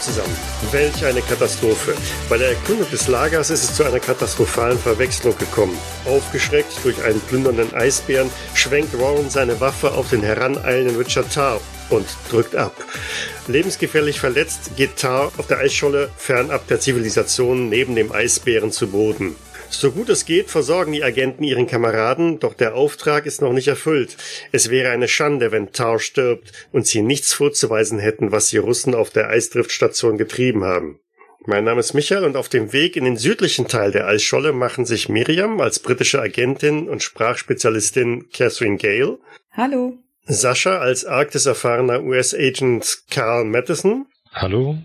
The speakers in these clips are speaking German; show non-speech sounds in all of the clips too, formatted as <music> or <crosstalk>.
Zusammen. Welch eine Katastrophe. Bei der Erkundung des Lagers ist es zu einer katastrophalen Verwechslung gekommen. Aufgeschreckt durch einen plündernden Eisbären schwenkt Warren seine Waffe auf den heraneilenden Richard Tarr und drückt ab. Lebensgefährlich verletzt geht Tarr auf der Eisscholle fernab der Zivilisation neben dem Eisbären zu Boden. So gut es geht, versorgen die Agenten ihren Kameraden, doch der Auftrag ist noch nicht erfüllt. Es wäre eine Schande, wenn Tar stirbt und sie nichts vorzuweisen hätten, was die Russen auf der Eisdriftstation getrieben haben. Mein Name ist Michael und auf dem Weg in den südlichen Teil der Eisscholle machen sich Miriam als britische Agentin und Sprachspezialistin Catherine Gale. Hallo. Sascha als Arktis-erfahrener US-Agent Carl Matheson. Hallo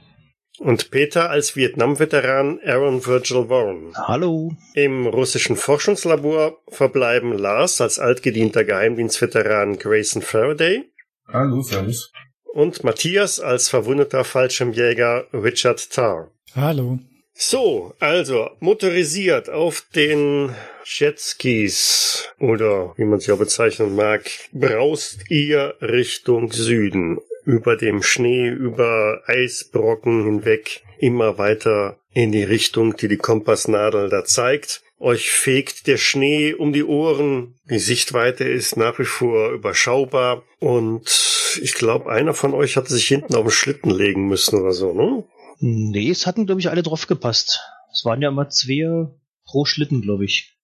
und Peter als Vietnam-Veteran Aaron Virgil Warren. Hallo. Im russischen Forschungslabor verbleiben Lars als altgedienter Geheimdienstveteran Grayson Faraday. Hallo, servus. Und Matthias als verwundeter Fallschirmjäger Richard Tarr. Hallo. So, also motorisiert auf den Jetskis oder wie man sie auch bezeichnen mag, braust ihr Richtung Süden über dem Schnee, über Eisbrocken hinweg immer weiter in die Richtung, die die Kompassnadel da zeigt. Euch fegt der Schnee um die Ohren. Die Sichtweite ist nach wie vor überschaubar. Und ich glaube, einer von euch hatte sich hinten auf den Schlitten legen müssen oder so, ne? Nee, es hatten, glaube ich, alle drauf gepasst. Es waren ja immer zwei pro Schlitten, glaube ich.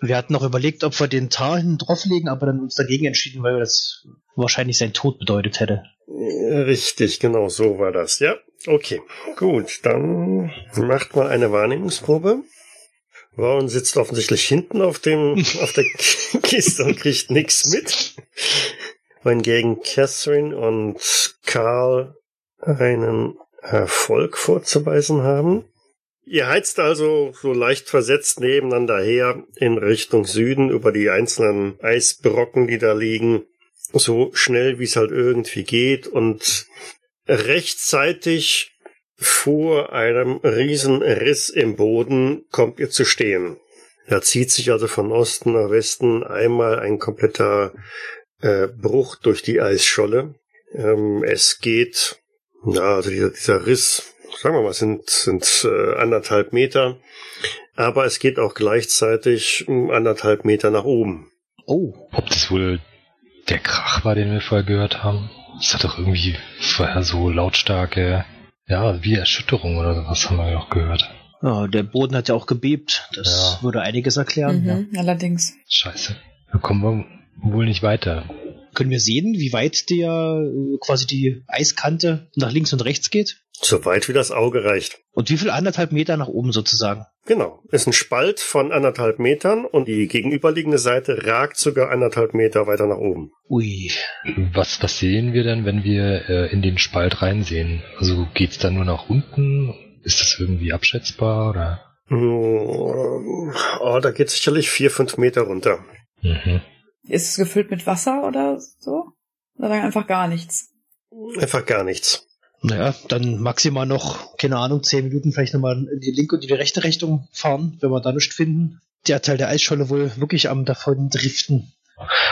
Wir hatten noch überlegt, ob wir den Tar hinten drauflegen, aber dann uns dagegen entschieden, weil das wahrscheinlich sein Tod bedeutet hätte. Richtig, genau so war das. Ja, okay. Gut, dann macht mal eine Wahrnehmungsprobe. Ron sitzt offensichtlich hinten auf dem <laughs> auf der Kiste und kriegt nichts mit. Wohingegen Catherine und Carl einen Erfolg vorzuweisen haben. Ihr heizt also so leicht versetzt nebeneinander her in Richtung Süden über die einzelnen Eisbrocken, die da liegen so schnell wie es halt irgendwie geht und rechtzeitig vor einem riesen Riss im Boden kommt ihr zu stehen. Da zieht sich also von Osten nach Westen einmal ein kompletter äh, Bruch durch die Eisscholle. Ähm, es geht, ja, also dieser, dieser Riss, sagen wir mal, sind, sind äh, anderthalb Meter, aber es geht auch gleichzeitig anderthalb Meter nach oben. Oh, ob das wohl der Krach war, den wir vorher gehört haben. Es hat doch irgendwie vorher so lautstarke, ja, wie Erschütterung oder sowas haben wir ja auch gehört. Ja, der Boden hat ja auch gebebt. Das ja. würde einiges erklären. Mhm, ja. Allerdings. Scheiße. Da kommen wir wohl nicht weiter. Können wir sehen, wie weit der äh, quasi die Eiskante nach links und rechts geht? So weit wie das Auge reicht. Und wie viel anderthalb Meter nach oben sozusagen? Genau. Ist ein Spalt von anderthalb Metern und die gegenüberliegende Seite ragt sogar anderthalb Meter weiter nach oben. Ui. Was, was sehen wir denn, wenn wir äh, in den Spalt reinsehen? Also geht's da nur nach unten? Ist das irgendwie abschätzbar oder? Mm, oh, da geht sicherlich vier, fünf Meter runter. Mhm. Ist es gefüllt mit Wasser oder so? Oder einfach gar nichts? Einfach gar nichts. Naja, dann maximal noch, keine Ahnung, zehn Minuten vielleicht nochmal in die linke und in die rechte Richtung fahren, wenn wir da nichts finden. Der Teil der Eisscholle wohl wirklich am davon driften.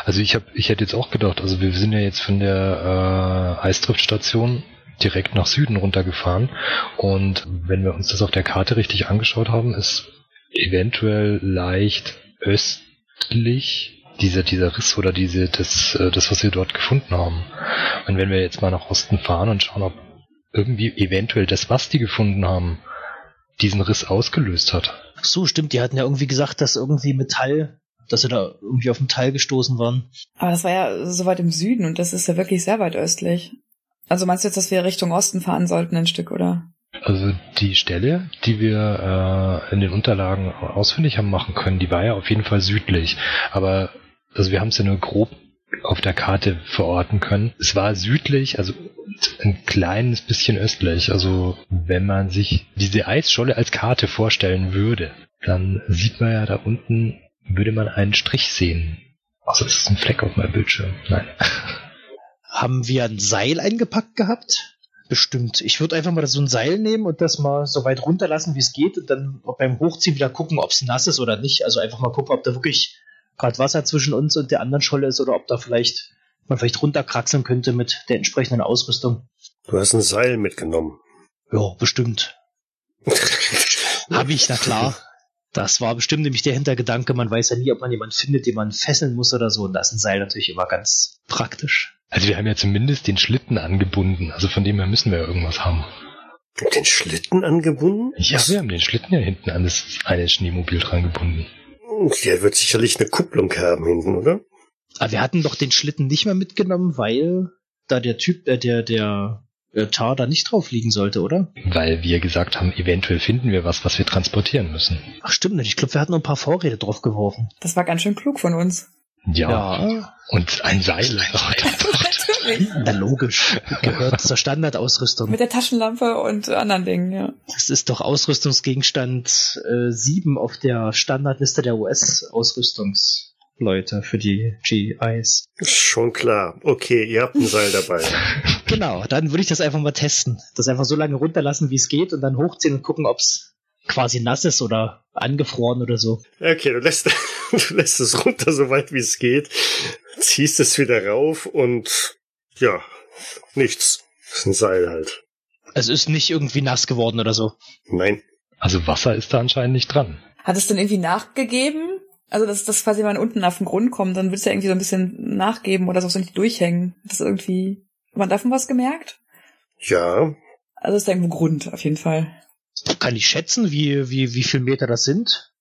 Also ich hab, ich hätte jetzt auch gedacht, also wir sind ja jetzt von der äh, Eisdriftstation direkt nach Süden runtergefahren und wenn wir uns das auf der Karte richtig angeschaut haben, ist eventuell leicht östlich dieser, dieser Riss oder diese, das, äh, das, was wir dort gefunden haben. Und wenn wir jetzt mal nach Osten fahren und schauen, ob irgendwie eventuell das, was die gefunden haben, diesen Riss ausgelöst hat. Ach so, stimmt. Die hatten ja irgendwie gesagt, dass irgendwie Metall, dass sie da irgendwie auf Metall gestoßen waren. Aber das war ja so weit im Süden und das ist ja wirklich sehr weit östlich. Also meinst du jetzt, dass wir Richtung Osten fahren sollten ein Stück, oder? Also die Stelle, die wir äh, in den Unterlagen ausfindig haben machen können, die war ja auf jeden Fall südlich. Aber also wir haben es ja nur grob auf der Karte verorten können. Es war südlich, also ein kleines bisschen östlich. Also wenn man sich diese Eisscholle als Karte vorstellen würde, dann sieht man ja da unten, würde man einen Strich sehen. Also das ist ein Fleck auf meinem Bildschirm. Nein. <laughs> Haben wir ein Seil eingepackt gehabt? Bestimmt. Ich würde einfach mal so ein Seil nehmen und das mal so weit runterlassen, wie es geht und dann beim Hochziehen wieder gucken, ob es nass ist oder nicht. Also einfach mal gucken, ob da wirklich gerade Wasser zwischen uns und der anderen Scholle ist oder ob da vielleicht man vielleicht runterkraxeln könnte mit der entsprechenden Ausrüstung. Du hast ein Seil mitgenommen. Ja, bestimmt. <laughs> Habe ich, na klar. Das war bestimmt nämlich der Hintergedanke. Man weiß ja nie, ob man jemanden findet, den man fesseln muss oder so. Und das ist ein Seil natürlich immer ganz praktisch. Also wir haben ja zumindest den Schlitten angebunden. Also von dem her müssen wir ja irgendwas haben. Den Schlitten angebunden? Ja, wir haben den Schlitten ja hinten an das eine Schneemobil dran gebunden. Der wird sicherlich eine Kupplung haben hinten, oder? Aber wir hatten doch den Schlitten nicht mehr mitgenommen, weil da der Typ, äh, der, der äh, Tar da nicht drauf liegen sollte, oder? Weil wir gesagt haben, eventuell finden wir was, was wir transportieren müssen. Ach stimmt nicht. Ich glaube, wir hatten noch ein paar Vorräte drauf geworfen. Das war ganz schön klug von uns. Ja. Und ein Seil. <laughs> Na logisch. Gehört zur Standardausrüstung. Mit der Taschenlampe und anderen Dingen, ja. Das ist doch Ausrüstungsgegenstand äh, 7 auf der Standardliste der US-Ausrüstungsleute für die GIs. Schon klar. Okay, ihr habt ein Seil dabei. Genau, dann würde ich das einfach mal testen. Das einfach so lange runterlassen, wie es geht und dann hochziehen und gucken, ob es quasi nass ist oder angefroren oder so. Okay, du lässt, <laughs> du lässt es runter, so weit wie es geht, ziehst es wieder rauf und ja, nichts. Das ist ein Seil halt. Es ist nicht irgendwie nass geworden oder so. Nein. Also Wasser ist da anscheinend nicht dran. Hat es denn irgendwie nachgegeben? Also, dass das quasi, wenn man unten auf den Grund kommt, dann wird es ja irgendwie so ein bisschen nachgeben oder so, so nicht durchhängen. Das ist irgendwie. Hat man davon was gemerkt? Ja, Also ist da irgendwo Grund, auf jeden Fall. Kann ich schätzen, wie, wie, wie viel Meter das sind?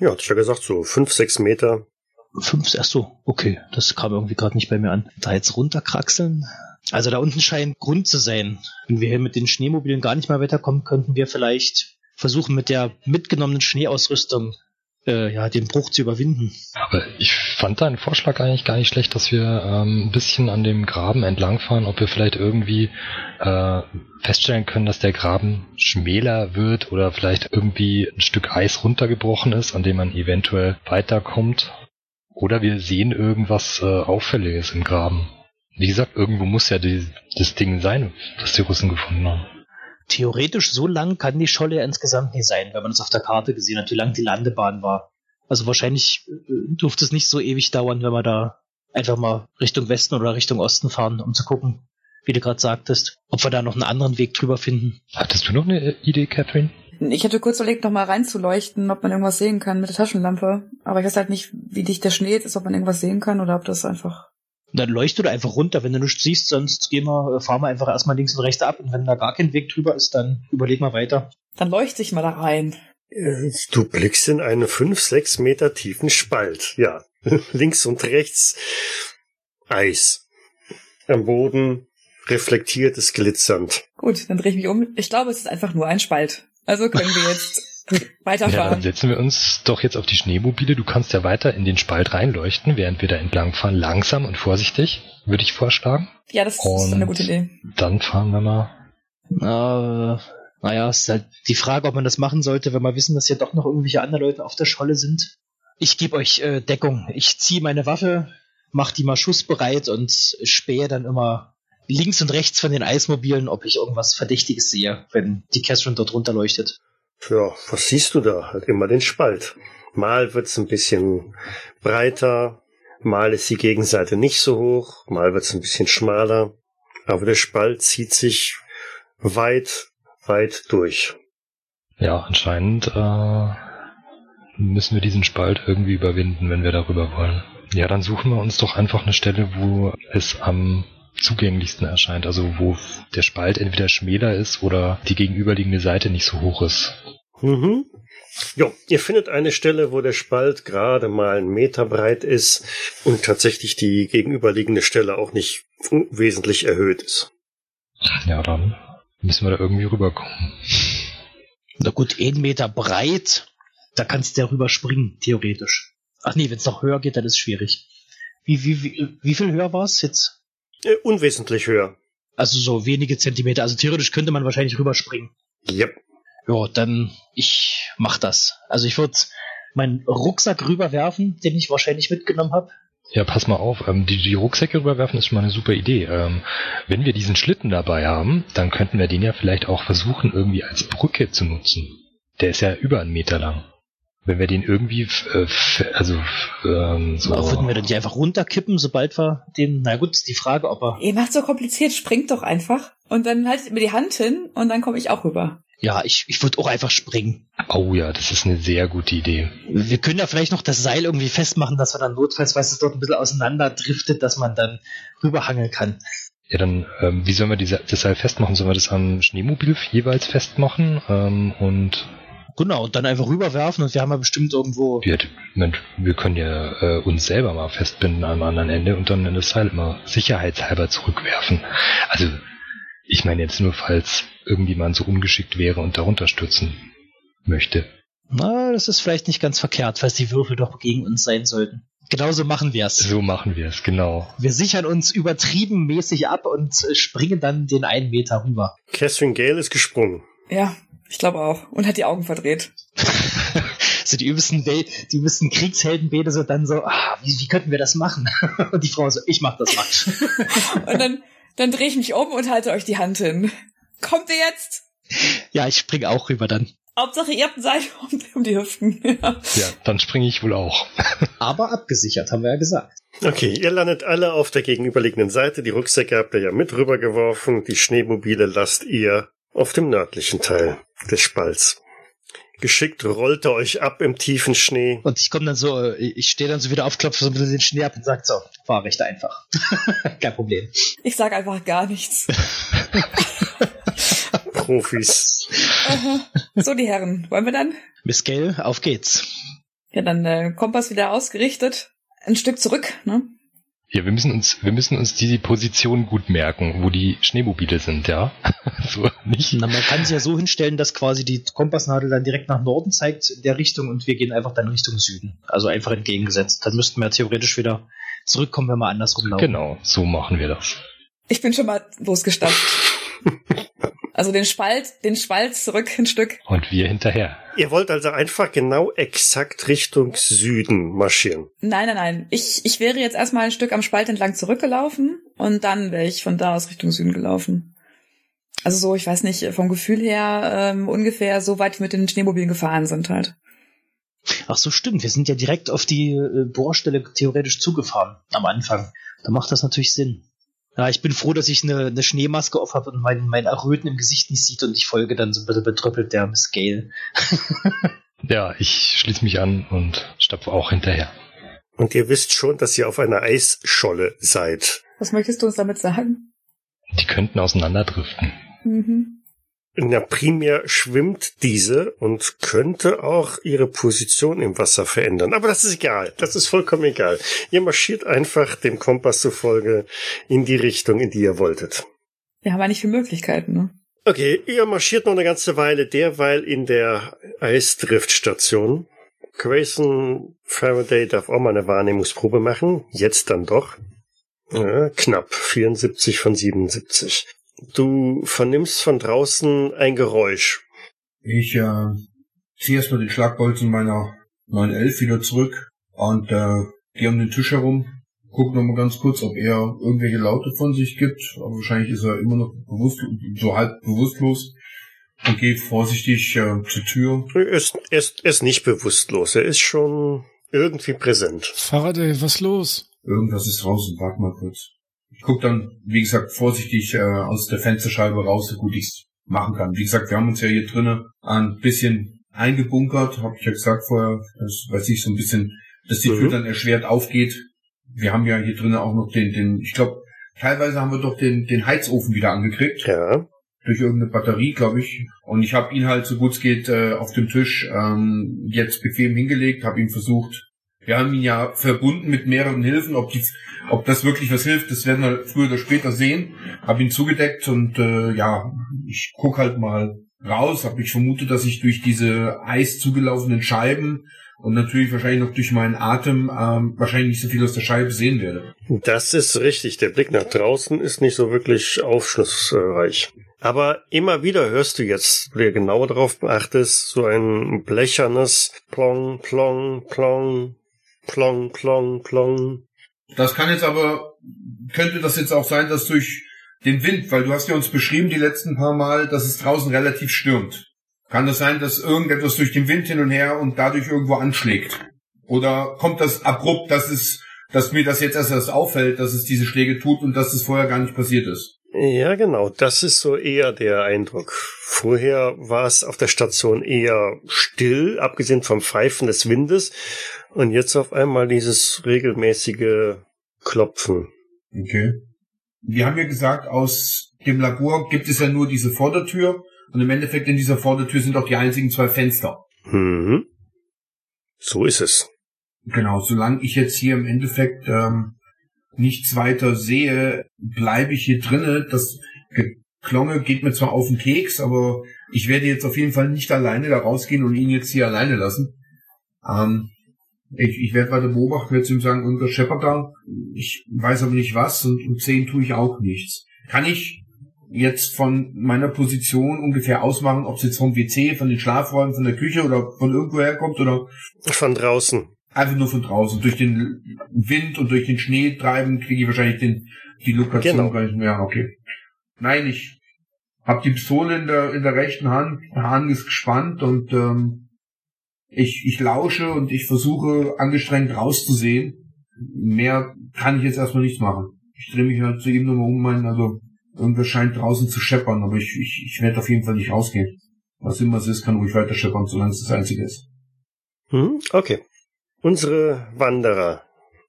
ja, ich ja gesagt, so fünf, sechs Meter. Fünf, ach so, okay. Das kam irgendwie gerade nicht bei mir an. Da jetzt runterkraxeln? Also da unten scheint Grund zu sein. Wenn wir hier mit den Schneemobilen gar nicht mehr weiterkommen, könnten wir vielleicht versuchen, mit der mitgenommenen Schneeausrüstung äh, ja, den Bruch zu überwinden. Aber ich fand deinen Vorschlag eigentlich gar nicht schlecht, dass wir ähm, ein bisschen an dem Graben entlangfahren, ob wir vielleicht irgendwie äh, feststellen können, dass der Graben schmäler wird oder vielleicht irgendwie ein Stück Eis runtergebrochen ist, an dem man eventuell weiterkommt. Oder wir sehen irgendwas äh, Auffälliges im Graben. Wie gesagt, irgendwo muss ja die, das Ding sein, das die Russen gefunden haben. Theoretisch so lang kann die Scholle ja insgesamt nicht sein, wenn man es auf der Karte gesehen hat, wie lang die Landebahn war. Also wahrscheinlich äh, dürfte es nicht so ewig dauern, wenn wir da einfach mal Richtung Westen oder Richtung Osten fahren, um zu gucken, wie du gerade sagtest, ob wir da noch einen anderen Weg drüber finden. Hattest du noch eine Idee, Catherine? Ich hätte kurz überlegt, noch mal reinzuleuchten, ob man irgendwas sehen kann mit der Taschenlampe. Aber ich weiß halt nicht, wie dicht der Schnee ist, ob man irgendwas sehen kann oder ob das einfach. Und dann leuchtet du einfach runter, wenn du nichts siehst, sonst gehen wir, äh, fahren wir einfach erstmal links und rechts ab und wenn da gar kein Weg drüber ist, dann überleg mal weiter. Dann leuchte ich mal da rein. Äh, Du blickst in einen fünf, sechs Meter tiefen Spalt. Ja, <laughs> links und rechts Eis. Am Boden reflektiert es glitzernd. Gut, dann drehe ich mich um. Ich glaube, es ist einfach nur ein Spalt. Also können wir <laughs> jetzt Ja, dann weiterfahren. setzen wir uns doch jetzt auf die Schneemobile. Du kannst ja weiter in den Spalt reinleuchten, während wir da entlangfahren. Langsam und vorsichtig, würde ich vorschlagen. Ja, das ist Und eine gute Idee. Dann fahren wir mal. Äh, naja, ist halt die Frage, ob man das machen sollte, wenn wir wissen, dass hier doch noch irgendwelche andere Leute auf der Scholle sind. Ich gebe euch äh, Deckung. Ich ziehe meine Waffe, mach die mal schussbereit und spähe dann immer links und rechts von den Eismobilen, ob ich irgendwas Verdächtiges sehe, wenn die Catherine dort runterleuchtet. Ja, was siehst du da? Halt immer den Spalt. Mal wird's ein bisschen breiter, mal ist die Gegenseite nicht so hoch, mal wird's ein bisschen schmaler. Aber der Spalt zieht sich weit, weit durch. Ja, anscheinend äh, müssen wir diesen Spalt irgendwie überwinden, wenn wir darüber wollen. Ja, dann suchen wir uns doch einfach eine Stelle, wo es am zugänglichsten erscheint. Also wo der Spalt entweder schmäler ist oder die gegenüberliegende Seite nicht so hoch ist. Mhm. Jo, ihr findet eine Stelle, wo der Spalt gerade mal einen Meter breit ist und tatsächlich die gegenüberliegende Stelle auch nicht wesentlich erhöht ist. Ja, dann müssen wir da irgendwie rüberkommen. Na gut, ein Meter breit, da kannst du ja rüberspringen, theoretisch. Ach nee, wenn es noch höher geht, dann ist es schwierig. Wie, wie, wie, wie viel höher war es jetzt? Äh, unwesentlich höher. Also so wenige Zentimeter. Also theoretisch könnte man wahrscheinlich rüberspringen. Yep. Ja, dann ich mach das. Also ich würde meinen Rucksack rüberwerfen, den ich wahrscheinlich mitgenommen habe. Ja, pass mal auf, ähm, die, die Rucksäcke rüberwerfen ist schon mal eine super Idee. Ähm, wenn wir diesen Schlitten dabei haben, dann könnten wir den ja vielleicht auch versuchen, irgendwie als Brücke zu nutzen. Der ist ja über einen Meter lang. Wenn wir den irgendwie, äh, also ähm, so. Aber würden wir den nicht einfach runterkippen, sobald wir den, na gut, die Frage, ob er. Ihr macht so kompliziert, springt doch einfach. Und dann haltet mir die Hand hin und dann komme ich auch rüber. Ja, ich, ich würde auch einfach springen. Oh ja, das ist eine sehr gute Idee. Wir können ja vielleicht noch das Seil irgendwie festmachen, dass wir dann notfalls, weil es dort ein bisschen auseinander driftet, dass man dann rüberhangeln kann. Ja, dann, ähm, wie sollen wir diese, das Seil festmachen? Sollen wir das am Schneemobil jeweils festmachen? Ähm, und Genau, und dann einfach rüberwerfen und wir haben ja bestimmt irgendwo. wir, Mensch, wir können ja äh, uns selber mal festbinden am anderen Ende und dann in das Seil immer sicherheitshalber zurückwerfen. Also, ich meine jetzt nur, falls irgendjemand so ungeschickt wäre und darunter stürzen möchte. Na, das ist vielleicht nicht ganz verkehrt, falls die Würfel doch gegen uns sein sollten. Genauso machen wir es. So machen wir es, genau. Wir sichern uns übertrieben mäßig ab und äh, springen dann den einen Meter rüber. Catherine Gale ist gesprungen. Ja, ich glaube auch. Und hat die Augen verdreht. <laughs> so die übelsten, Wel die übelsten Kriegsheldenbete so dann so, ah, wie, wie könnten wir das machen? <laughs> und die Frau so, ich mach das mal. <laughs> Und dann, dann drehe ich mich um und halte euch die Hand hin. Kommt ihr jetzt? ja, ich spring auch rüber dann. Hauptsache, ihr habt ein Seil um, um die Hüften. Ja. Ja, dann springe ich wohl auch. Aber abgesichert, haben wir ja gesagt. Okay, ihr landet alle auf der gegenüberliegenden Seite. Die Rucksäcke habt ihr ja mit rübergeworfen. Die Schneemobile lasst ihr auf dem nördlichen Teil des Spalts. Geschickt rollt ihr euch ab im tiefen Schnee. Und ich komme dann so, äh, ich stehe dann so wieder auf, klopfe so ein bisschen den Schnee ab und sag so, fahr recht einfach. <laughs> Kein Problem. Ich sag einfach gar nichts. <laughs> Profis. So, die Herren, wollen wir dann? Miss Gale, auf geht's. Ja, dann äh, Kompass wieder ausgerichtet. Ein Stück zurück, ne? Ja, wir müssen uns, wir müssen uns die Position gut merken, wo die Schneemobile sind, ja. <laughs> so nicht. Na, man kann es ja so hinstellen, dass quasi die Kompassnadel dann direkt nach Norden zeigt in der Richtung und wir gehen einfach dann Richtung Süden. Also einfach entgegengesetzt. Dann müssten wir theoretisch wieder zurückkommen, wenn wir andersrum laufen. Genau, so machen wir das. Ich bin schon mal losgestapft. <laughs> Also den Spalt, den Spalt zurück ein Stück. Und wir hinterher. Ihr wollt also einfach genau exakt Richtung Süden marschieren. Nein, nein, nein. Ich, ich wäre jetzt erstmal ein Stück am Spalt entlang zurückgelaufen und dann wäre ich von da aus Richtung Süden gelaufen. Also so, ich weiß nicht, vom Gefühl her ähm, ungefähr so weit wir mit den Schneemobilen gefahren sind halt. Ach so, stimmt. Wir sind ja direkt auf die äh, Bohrstelle theoretisch zugefahren am Anfang. Da macht das natürlich Sinn. Ja, ich bin froh, dass ich eine, eine Schneemaske auf habe und mein, mein Erröten im Gesicht nicht sieht und ich folge dann so ein bisschen betröppelt der Miss Gale. <laughs> Ja, ich schließe mich an und stapfe auch hinterher. Und ihr wisst schon, dass ihr auf einer Eisscholle seid. Was möchtest du uns damit sagen? Die könnten auseinanderdriften. Mhm. Na, primär schwimmt diese und könnte auch ihre Position im Wasser verändern. Aber das ist egal. Das ist vollkommen egal. Ihr marschiert einfach dem Kompass zufolge in die Richtung, in die ihr wolltet. Wir haben ja nicht viele Möglichkeiten, ne? Okay, ihr marschiert noch eine ganze Weile derweil in der Eisdriftstation. Grayson Faraday darf auch mal eine Wahrnehmungsprobe machen. Jetzt dann doch. Ja, knapp. 74 von 77. Du vernimmst von draußen ein Geräusch. Ich äh, ziehe erstmal den Schlagbolzen meiner 911 wieder zurück und äh, gehe um den Tisch herum, guck noch mal ganz kurz, ob er irgendwelche Laute von sich gibt. Aber wahrscheinlich ist er immer noch bewusst, so halb bewusstlos und gehe vorsichtig äh, zur Tür. Er ist, er, ist, er ist nicht bewusstlos. Er ist schon irgendwie präsent. Faraday, was los? Irgendwas ist draußen, warte mal kurz. Ich guck dann, wie gesagt, vorsichtig äh, aus der Fensterscheibe raus, so gut ich's machen kann. Wie gesagt, wir haben uns ja hier drinnen ein bisschen eingebunkert, habe ich ja gesagt vorher, das weiß ich so ein bisschen, dass die Tür Mhm. dann erschwert aufgeht. Wir haben ja hier drinnen auch noch den, den, ich glaube, teilweise haben wir doch den, den Heizofen wieder angekriegt Ja. durch irgendeine Batterie, glaube ich. Und ich habe ihn halt so gut es geht äh, auf dem Tisch ähm, jetzt bequem hingelegt, habe ihn versucht. Wir haben ihn ja verbunden mit mehreren Hilfen. Ob, die, ob das wirklich was hilft, das werden wir früher oder später sehen. Habe ihn zugedeckt und äh, ja, ich guck halt mal raus. Hab ich vermute, dass ich durch diese eis zugelaufenen Scheiben und natürlich wahrscheinlich noch durch meinen Atem ähm, wahrscheinlich nicht so viel aus der Scheibe sehen werde. Das ist richtig. Der Blick nach draußen ist nicht so wirklich aufschlussreich. Aber immer wieder hörst du jetzt, wo du genauer darauf beachtest, so ein blechernes Plong, Plong, Plong, Plong, Plong, Plong. Das kann jetzt aber, könnte das jetzt auch sein, dass durch den Wind, weil du hast ja uns beschrieben die letzten paar Mal, dass es draußen relativ stürmt. Kann das sein, dass irgendetwas durch den Wind hin und her und dadurch irgendwo anschlägt? Oder kommt das abrupt, dass es, dass mir das jetzt erst erst auffällt, dass es diese Schläge tut und dass es vorher gar nicht passiert ist? Ja, genau. Das ist so eher der Eindruck. Vorher war es auf der Station eher still, abgesehen vom Pfeifen des Windes. Und jetzt auf einmal dieses regelmäßige Klopfen. Okay. Wir haben ja gesagt, aus dem Labor gibt es ja nur diese Vordertür und im Endeffekt in dieser Vordertür sind auch die einzigen zwei Fenster. Mhm. So ist es. Genau, solange ich jetzt hier im Endeffekt ähm, nichts weiter sehe, bleibe ich hier drinnen. Das Geklonge geht mir zwar auf den Keks, aber ich werde jetzt auf jeden Fall nicht alleine da rausgehen und ihn jetzt hier alleine lassen. Ähm, ich, ich werde weiter beobachten, werde ihm sagen, unser Shepard da. Ich weiß aber nicht was und um 10 tue ich auch nichts. Kann ich jetzt von meiner Position ungefähr ausmachen, ob es jetzt vom WC, von den Schlafräumen, von der Küche oder von irgendwo herkommt oder? Von draußen. Einfach nur von draußen. Durch den Wind und durch den Schnee treiben kriege ich wahrscheinlich den, die Lokation Genau. gar nicht mehr. Okay. Nein, ich habe die Pistole in der, in der rechten Hand, der Hahn ist gespannt und ähm, ich, ich lausche und ich versuche angestrengt rauszusehen. Mehr kann ich jetzt erstmal nicht machen. Ich drehe mich halt zu ihm nochmal um, mein, also irgendwas scheint draußen zu scheppern, aber ich, ich, ich werde auf jeden Fall nicht rausgehen. Was immer es ist, kann ruhig weiter scheppern, solange es das Einzige ist. Hm? Okay. Unsere Wanderer.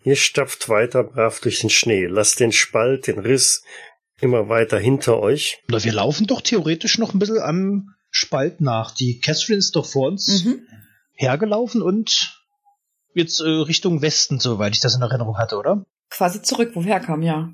Ihr stapft weiter brav durch den Schnee. Lasst den Spalt, den Riss immer weiter hinter euch. Na, wir laufen doch theoretisch noch ein bisschen am Spalt nach. Die Catherine ist doch vor uns Mhm. hergelaufen und jetzt äh, Richtung Westen, soweit ich das in Erinnerung hatte, oder? Quasi zurück, wo wir herkamen, ja.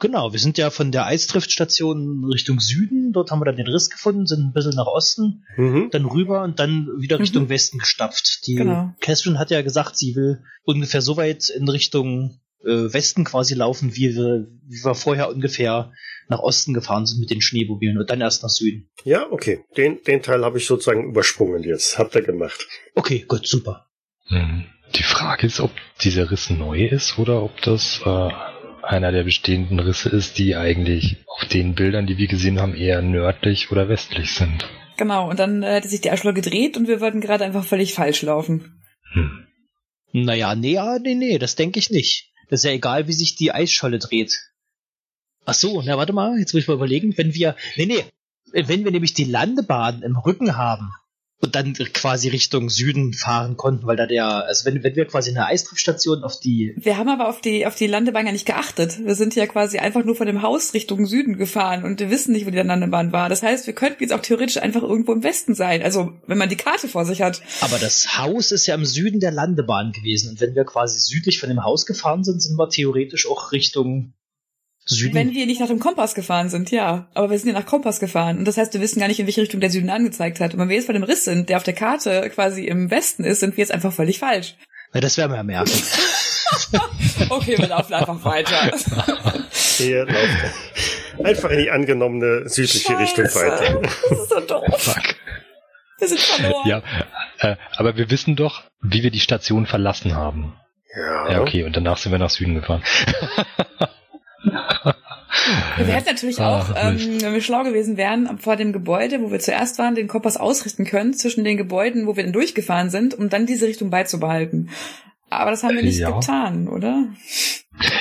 Genau, wir sind ja von der Eisdriftstation Richtung Süden, dort haben wir dann den Riss gefunden, sind ein bisschen nach Osten, Mhm. dann rüber und dann wieder Mhm. Richtung Westen gestapft. Die Genau. Catherine hat ja gesagt, sie will ungefähr so weit in Richtung äh, Westen quasi laufen, wie wir, wie wir vorher ungefähr nach Osten gefahren sind mit den Schneemobilen und dann erst nach Süden. Ja, okay. Den, den Teil habe ich sozusagen übersprungen jetzt. Habt ihr gemacht. Okay, gut, super. Mhm. Die Frage ist, ob dieser Riss neu ist oder ob das äh, einer der bestehenden Risse ist, die eigentlich auf den Bildern, die wir gesehen haben, eher nördlich oder westlich sind. Genau, und dann äh, hätte sich die Eisscholle gedreht und wir würden gerade einfach völlig falsch laufen. Hm. Naja, nee, ja, nee, nee, das denke ich nicht. Das ist ja egal, wie sich die Eisscholle dreht. Ach so, na warte mal, jetzt muss ich mal überlegen, wenn wir, nee, nee, wenn wir nämlich die Landebahn im Rücken haben und dann quasi Richtung Süden fahren konnten, weil da der, also wenn, wenn wir quasi eine Eisdriftstation auf die, Wir haben aber auf die, auf die Landebahn ja nicht geachtet. Wir sind ja quasi einfach nur von dem Haus Richtung Süden gefahren und wir wissen nicht, wo die Landebahn war. Das heißt, wir könnten jetzt auch theoretisch einfach irgendwo im Westen sein. Also, wenn man die Karte vor sich hat. aber das Haus ist ja im Süden der Landebahn gewesen und wenn wir quasi südlich von dem Haus gefahren sind, sind wir theoretisch auch Richtung Süden. Wenn wir nicht nach dem Kompass gefahren sind, ja. Aber wir sind ja nach Kompass gefahren. Und das heißt, wir wissen gar nicht, in welche Richtung der Süden angezeigt hat. Und wenn wir jetzt bei dem Riss sind, der auf der Karte quasi im Westen ist, sind wir jetzt einfach völlig falsch. Na, das werden wir ja merken. <laughs> Okay, wir laufen einfach weiter. <laughs> Ihr lauft einfach in die angenommene südliche Richtung weiter. Das ist so doof. Fuck. Wir sind verloren. Ja, äh, aber wir wissen doch, wie wir die Station verlassen haben. Ja. Ja, okay, und danach sind wir nach Süden gefahren. <laughs> Wir hätten natürlich auch, ähm, wenn wir schlau gewesen wären, vor dem Gebäude, wo wir zuerst waren, den Kompass ausrichten können zwischen den Gebäuden, wo wir dann durchgefahren sind, um dann diese Richtung beizubehalten. Aber das haben wir nicht Ja. getan, oder?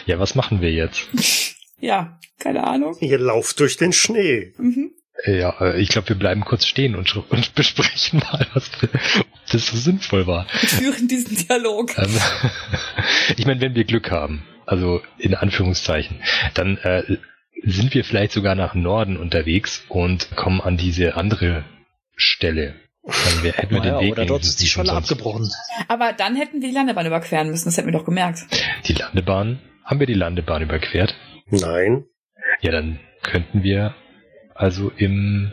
Ja, was machen wir jetzt? <laughs> Ja, keine Ahnung. Ihr lauft durch den Schnee. Mhm. Ja, äh, ich glaube, wir bleiben kurz stehen und, <laughs> und besprechen mal, was, ob das so sinnvoll war. Wir führen diesen Dialog. Ähm, <laughs> ich meine, wenn wir Glück haben, also in Anführungszeichen, dann äh, sind wir vielleicht sogar nach Norden unterwegs und kommen an diese andere Stelle. Dann wär, hätten wir Naja, den Weg oder dort ist die Scholle abgebrochen. Aber dann hätten wir die Landebahn überqueren müssen, das hätten wir doch gemerkt. Die Landebahn, haben wir die Landebahn überquert? Nein. Ja, dann könnten wir also im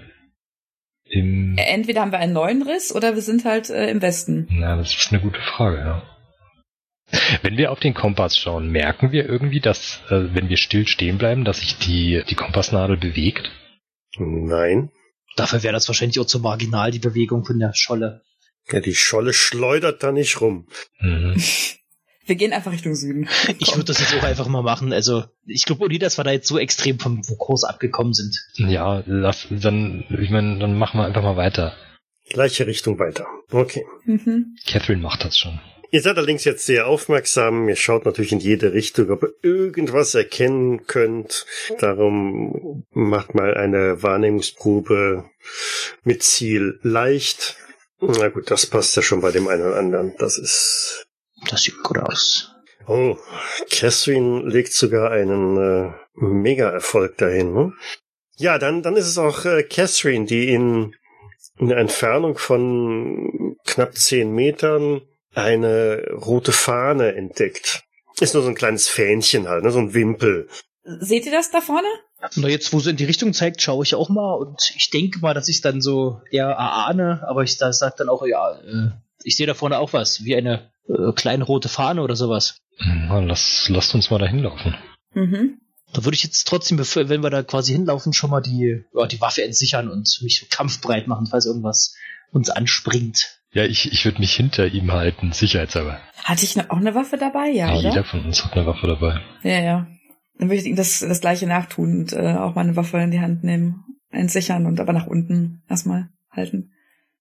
im Entweder haben wir einen neuen Riss oder wir sind halt äh, im Westen. Na, das ist eine gute Frage, ja. Wenn wir auf den Kompass schauen, merken wir irgendwie, dass, äh, wenn wir still stehen bleiben, dass sich die, die Kompassnadel bewegt? Nein. Dafür wäre das wahrscheinlich auch zu marginal, die Bewegung von der Scholle. Ja, die Scholle schleudert da nicht rum. Mhm. <laughs> Wir gehen einfach Richtung Süden. Ich würde das jetzt auch einfach mal machen. Also, ich glaube auch nie, dass wir da jetzt so extrem vom Kurs abgekommen sind. Ja, lass, dann, ich meine, dann machen wir einfach mal weiter. Gleiche Richtung weiter. Okay. Mhm. Catherine macht das schon. Ihr seid allerdings jetzt sehr aufmerksam. Ihr schaut natürlich in jede Richtung, ob ihr irgendwas erkennen könnt. Darum macht mal eine Wahrnehmungsprobe mit Ziel leicht. Na gut, das passt ja schon bei dem einen oder anderen. Das ist. Das sieht gut aus. Oh, Catherine legt sogar einen äh, Mega-Erfolg dahin. Ne? Ja, dann, dann ist es auch äh, Catherine, die in, in der Entfernung von knapp zehn Metern eine rote Fahne entdeckt. Ist nur so ein kleines Fähnchen halt, ne? so ein Wimpel. Seht ihr das da vorne? Na, jetzt, wo sie in die Richtung zeigt, schaue ich auch mal und ich denke mal, dass ich es dann so eher erahne, aber ich da sag dann auch, ja, äh, ich sehe da vorne auch was, wie eine äh, kleine rote Fahne oder sowas. Na, lass, lasst uns mal dahin laufen. Mhm. Da würde ich jetzt trotzdem, wenn wir da quasi hinlaufen, schon mal die, ja, die Waffe entsichern und mich kampfbereit machen, falls irgendwas uns anspringt. Ja, ich, ich würde mich hinter ihm halten, sicherheitshalber. Hatte ich noch auch eine Waffe dabei? Ja, oder? Jeder von uns hat eine Waffe dabei. Ja, ja. Dann würde ich ihm das, das gleiche nachtun und äh, auch meine Waffe in die Hand nehmen, entsichern und aber nach unten erstmal halten.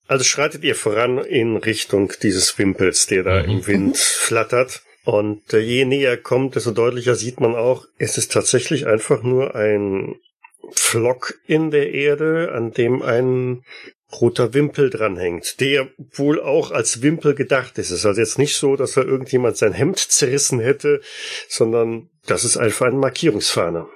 Also schreitet ihr voran in Richtung dieses Wimpels, der da Mhm. im Wind flattert. Und äh, je näher kommt, desto deutlicher sieht man auch, es ist tatsächlich einfach nur ein Pflock in der Erde, an dem ein roter Wimpel dranhängt, der wohl auch als Wimpel gedacht ist. Es ist also jetzt nicht so, dass da irgendjemand sein Hemd zerrissen hätte, sondern das ist einfach eine Markierungsfahne.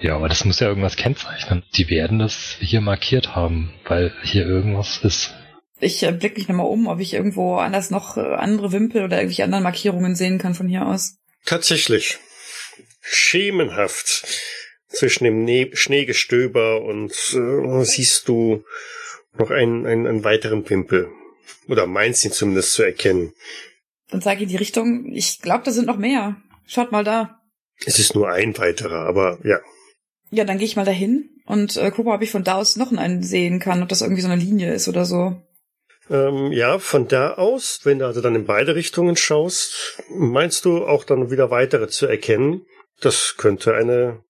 Ja, aber das muss ja irgendwas kennzeichnen. Die werden das hier markiert haben, weil hier irgendwas ist. Ich äh, blicke mich nochmal um, ob ich irgendwo anders noch äh, andere Wimpel oder irgendwelche anderen Markierungen sehen kann von hier aus. Tatsächlich. Schemenhaft. Zwischen dem ne Schneegestöber und äh, siehst du noch einen, einen, einen weiteren Wimpel. Oder meinst ihn zumindest zu erkennen. Dann zeige ich die Richtung. Ich glaube, da sind noch mehr. Schaut mal da. Es ist nur ein weiterer, aber ja. Ja, dann gehe ich mal dahin und äh, gucke mal, ob ich von da aus noch einen sehen kann, ob das irgendwie so eine Linie ist oder so. Ähm, ja, von da aus, wenn du also dann in beide Richtungen schaust, meinst du auch dann wieder weitere zu erkennen? Das könnte eine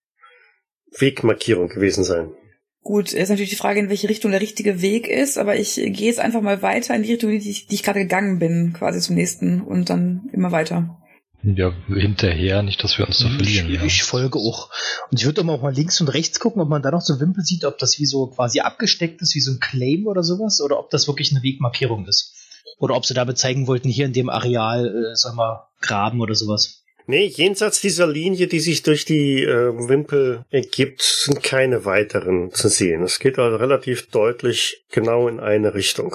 Wegmarkierung gewesen sein. Gut, ist natürlich die Frage, in welche Richtung der richtige Weg ist, aber ich gehe jetzt einfach mal weiter in die Richtung, die ich, die ich gerade gegangen bin, quasi zum nächsten und dann immer weiter. Ja, hinterher, nicht, dass wir uns da verlieren. ich, ich folge auch. Und ich würde auch mal links und rechts gucken, ob man da noch so Wimpel sieht, ob das wie so quasi abgesteckt ist, wie so ein Claim oder sowas, oder ob das wirklich eine Wegmarkierung ist. Oder ob sie damit zeigen wollten, hier in dem Areal, äh, sag mal, graben oder sowas. Nee, jenseits dieser Linie, die sich durch die äh, Wimpel ergibt, sind keine weiteren zu sehen. Es geht also relativ deutlich genau in eine Richtung.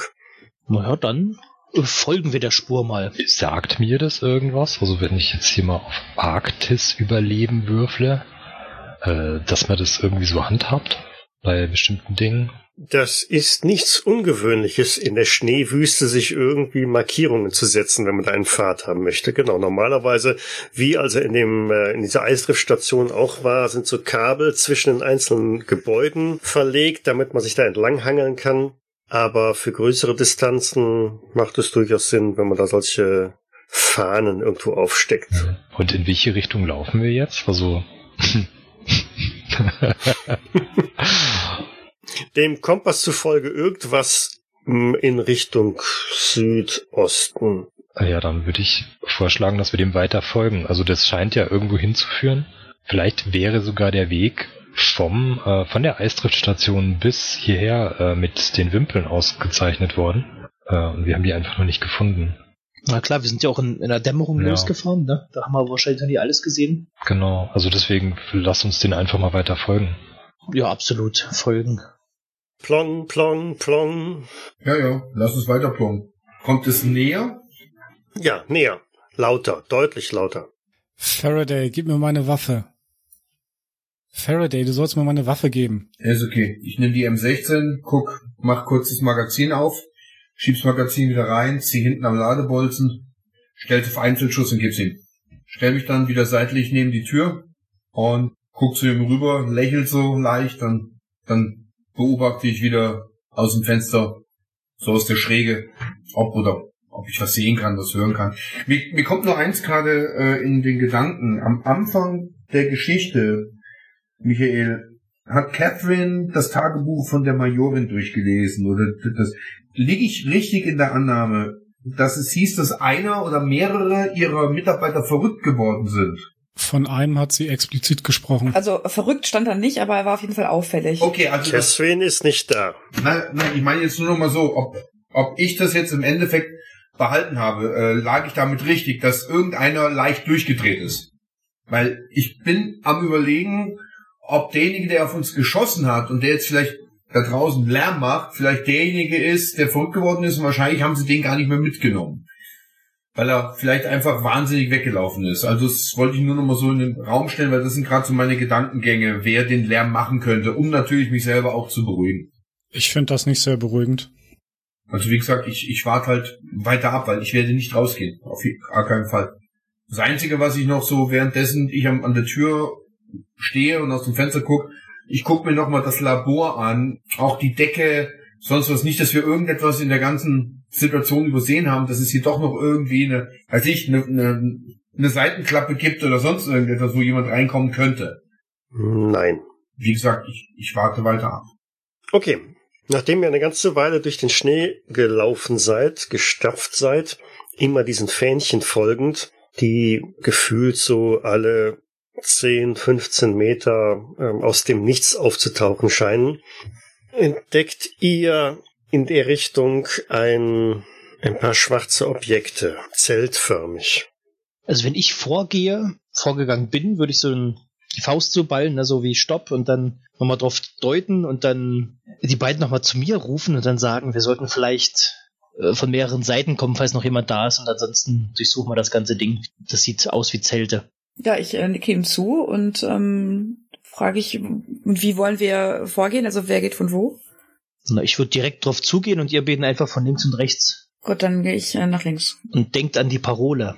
Naja, dann äh, folgen wir der Spur mal. Sagt mir das irgendwas? Also wenn ich jetzt hier mal auf Arktis überleben würfle, äh, dass man das irgendwie so handhabt bei bestimmten Dingen. Das ist nichts Ungewöhnliches, in der Schneewüste sich irgendwie Markierungen zu setzen, wenn man da einen Pfad haben möchte. Genau, normalerweise, wie also in dem äh, in dieser Eisdriftstation auch war, sind so Kabel zwischen den einzelnen Gebäuden verlegt, damit man sich da entlanghangeln kann. Aber für größere Distanzen macht es durchaus Sinn, wenn man da solche Fahnen irgendwo aufsteckt. Und in welche Richtung laufen wir jetzt? Also. <laughs> <laughs> <laughs> Dem Kompass zufolge irgendwas mm, in Richtung Südosten. Ja, dann würde ich vorschlagen, dass wir dem weiter folgen. Also das scheint ja irgendwo hinzuführen. Vielleicht wäre sogar der Weg vom äh, von der Eisdriftstation bis hierher äh, mit den Wimpeln ausgezeichnet worden. Äh, und wir haben die einfach noch nicht gefunden. Na klar, wir sind ja auch in, in der Dämmerung Ja. losgefahren, ne? Da haben wir wahrscheinlich noch nie alles gesehen. Genau. Also deswegen lass uns den einfach mal weiter folgen. Ja, absolut. Folgen. Plong, plong, plong. Ja, ja, lass uns weiter plomben. Kommt es näher? Ja, näher. Lauter, deutlich lauter. Faraday, gib mir meine Waffe. Faraday, du sollst mir meine Waffe geben. Ja, Ist okay. Ich nehme die M16, guck, mach kurz das Magazin auf, schieb's Magazin wieder rein, zieh hinten am Ladebolzen, stell's auf Einzelschuss und gib's ihm. Stell mich dann wieder seitlich neben die Tür und guck zu ihm rüber, lächel so leicht, dann, dann beobachte ich wieder aus dem Fenster, so aus der Schräge, ob oder ob ich was sehen kann, was hören kann. Mir, mir kommt nur eins gerade äh, in den Gedanken. Am Anfang der Geschichte, Michael, hat Catherine das Tagebuch von der Majorin durchgelesen oder das liege ich richtig in der Annahme, dass es hieß, dass einer oder mehrere ihrer Mitarbeiter verrückt geworden sind? Von einem hat sie explizit gesprochen. Also verrückt stand er nicht, aber er war auf jeden Fall auffällig. Okay, also Catherine ist nicht da. nein, nein, ich meine jetzt nur noch mal so, ob, ob ich das jetzt im Endeffekt behalten habe, äh, lag ich damit richtig, dass irgendeiner leicht durchgedreht ist. Weil ich bin am überlegen, ob derjenige, der auf uns geschossen hat und der jetzt vielleicht da draußen Lärm macht, vielleicht derjenige ist, der verrückt geworden ist und wahrscheinlich haben sie den gar nicht mehr mitgenommen. Weil er vielleicht einfach wahnsinnig weggelaufen ist. Also das wollte ich nur noch mal so in den Raum stellen, weil das sind gerade so meine Gedankengänge, wer den Lärm machen könnte, um natürlich mich selber auch zu beruhigen. Ich finde das nicht sehr beruhigend. Also wie gesagt, ich, ich warte halt weiter ab, weil ich werde nicht rausgehen. Auf gar keinen Fall. Das Einzige, was ich noch so währenddessen ich am, an der Tür stehe und aus dem Fenster gucke, ich gucke mir nochmal das Labor an, auch die Decke, sonst was nicht, dass wir irgendetwas in der ganzen Situation übersehen haben, dass es hier doch noch irgendwie eine, weiß ich, eine, eine, eine Seitenklappe gibt oder sonst irgendetwas, wo jemand reinkommen könnte. Nein. Wie gesagt, ich, ich warte weiter ab. Okay. Nachdem ihr eine ganze Weile durch den Schnee gelaufen seid, gestapft seid, immer diesen Fähnchen folgend, die gefühlt so alle 10, 15 Meter ähm, aus dem Nichts aufzutauchen scheinen, entdeckt ihr in der Richtung ein, ein paar schwarze Objekte, zeltförmig. Also wenn ich vorgehe, vorgegangen bin, würde ich so ein, die Faust so ballen, ne, so wie Stopp und dann nochmal drauf deuten und dann die beiden nochmal zu mir rufen und dann sagen, wir sollten vielleicht äh, von mehreren Seiten kommen, falls noch jemand da ist und ansonsten durchsuchen wir das ganze Ding. Das sieht aus wie Zelte. Ja, ich äh, nicke ihm zu und ähm, frage ich, wie wollen wir vorgehen? Also wer geht von wo? Na, ich würde direkt drauf zugehen und ihr beten einfach von links und rechts Gut, dann gehe ich äh, nach links. und denkt an die Parole.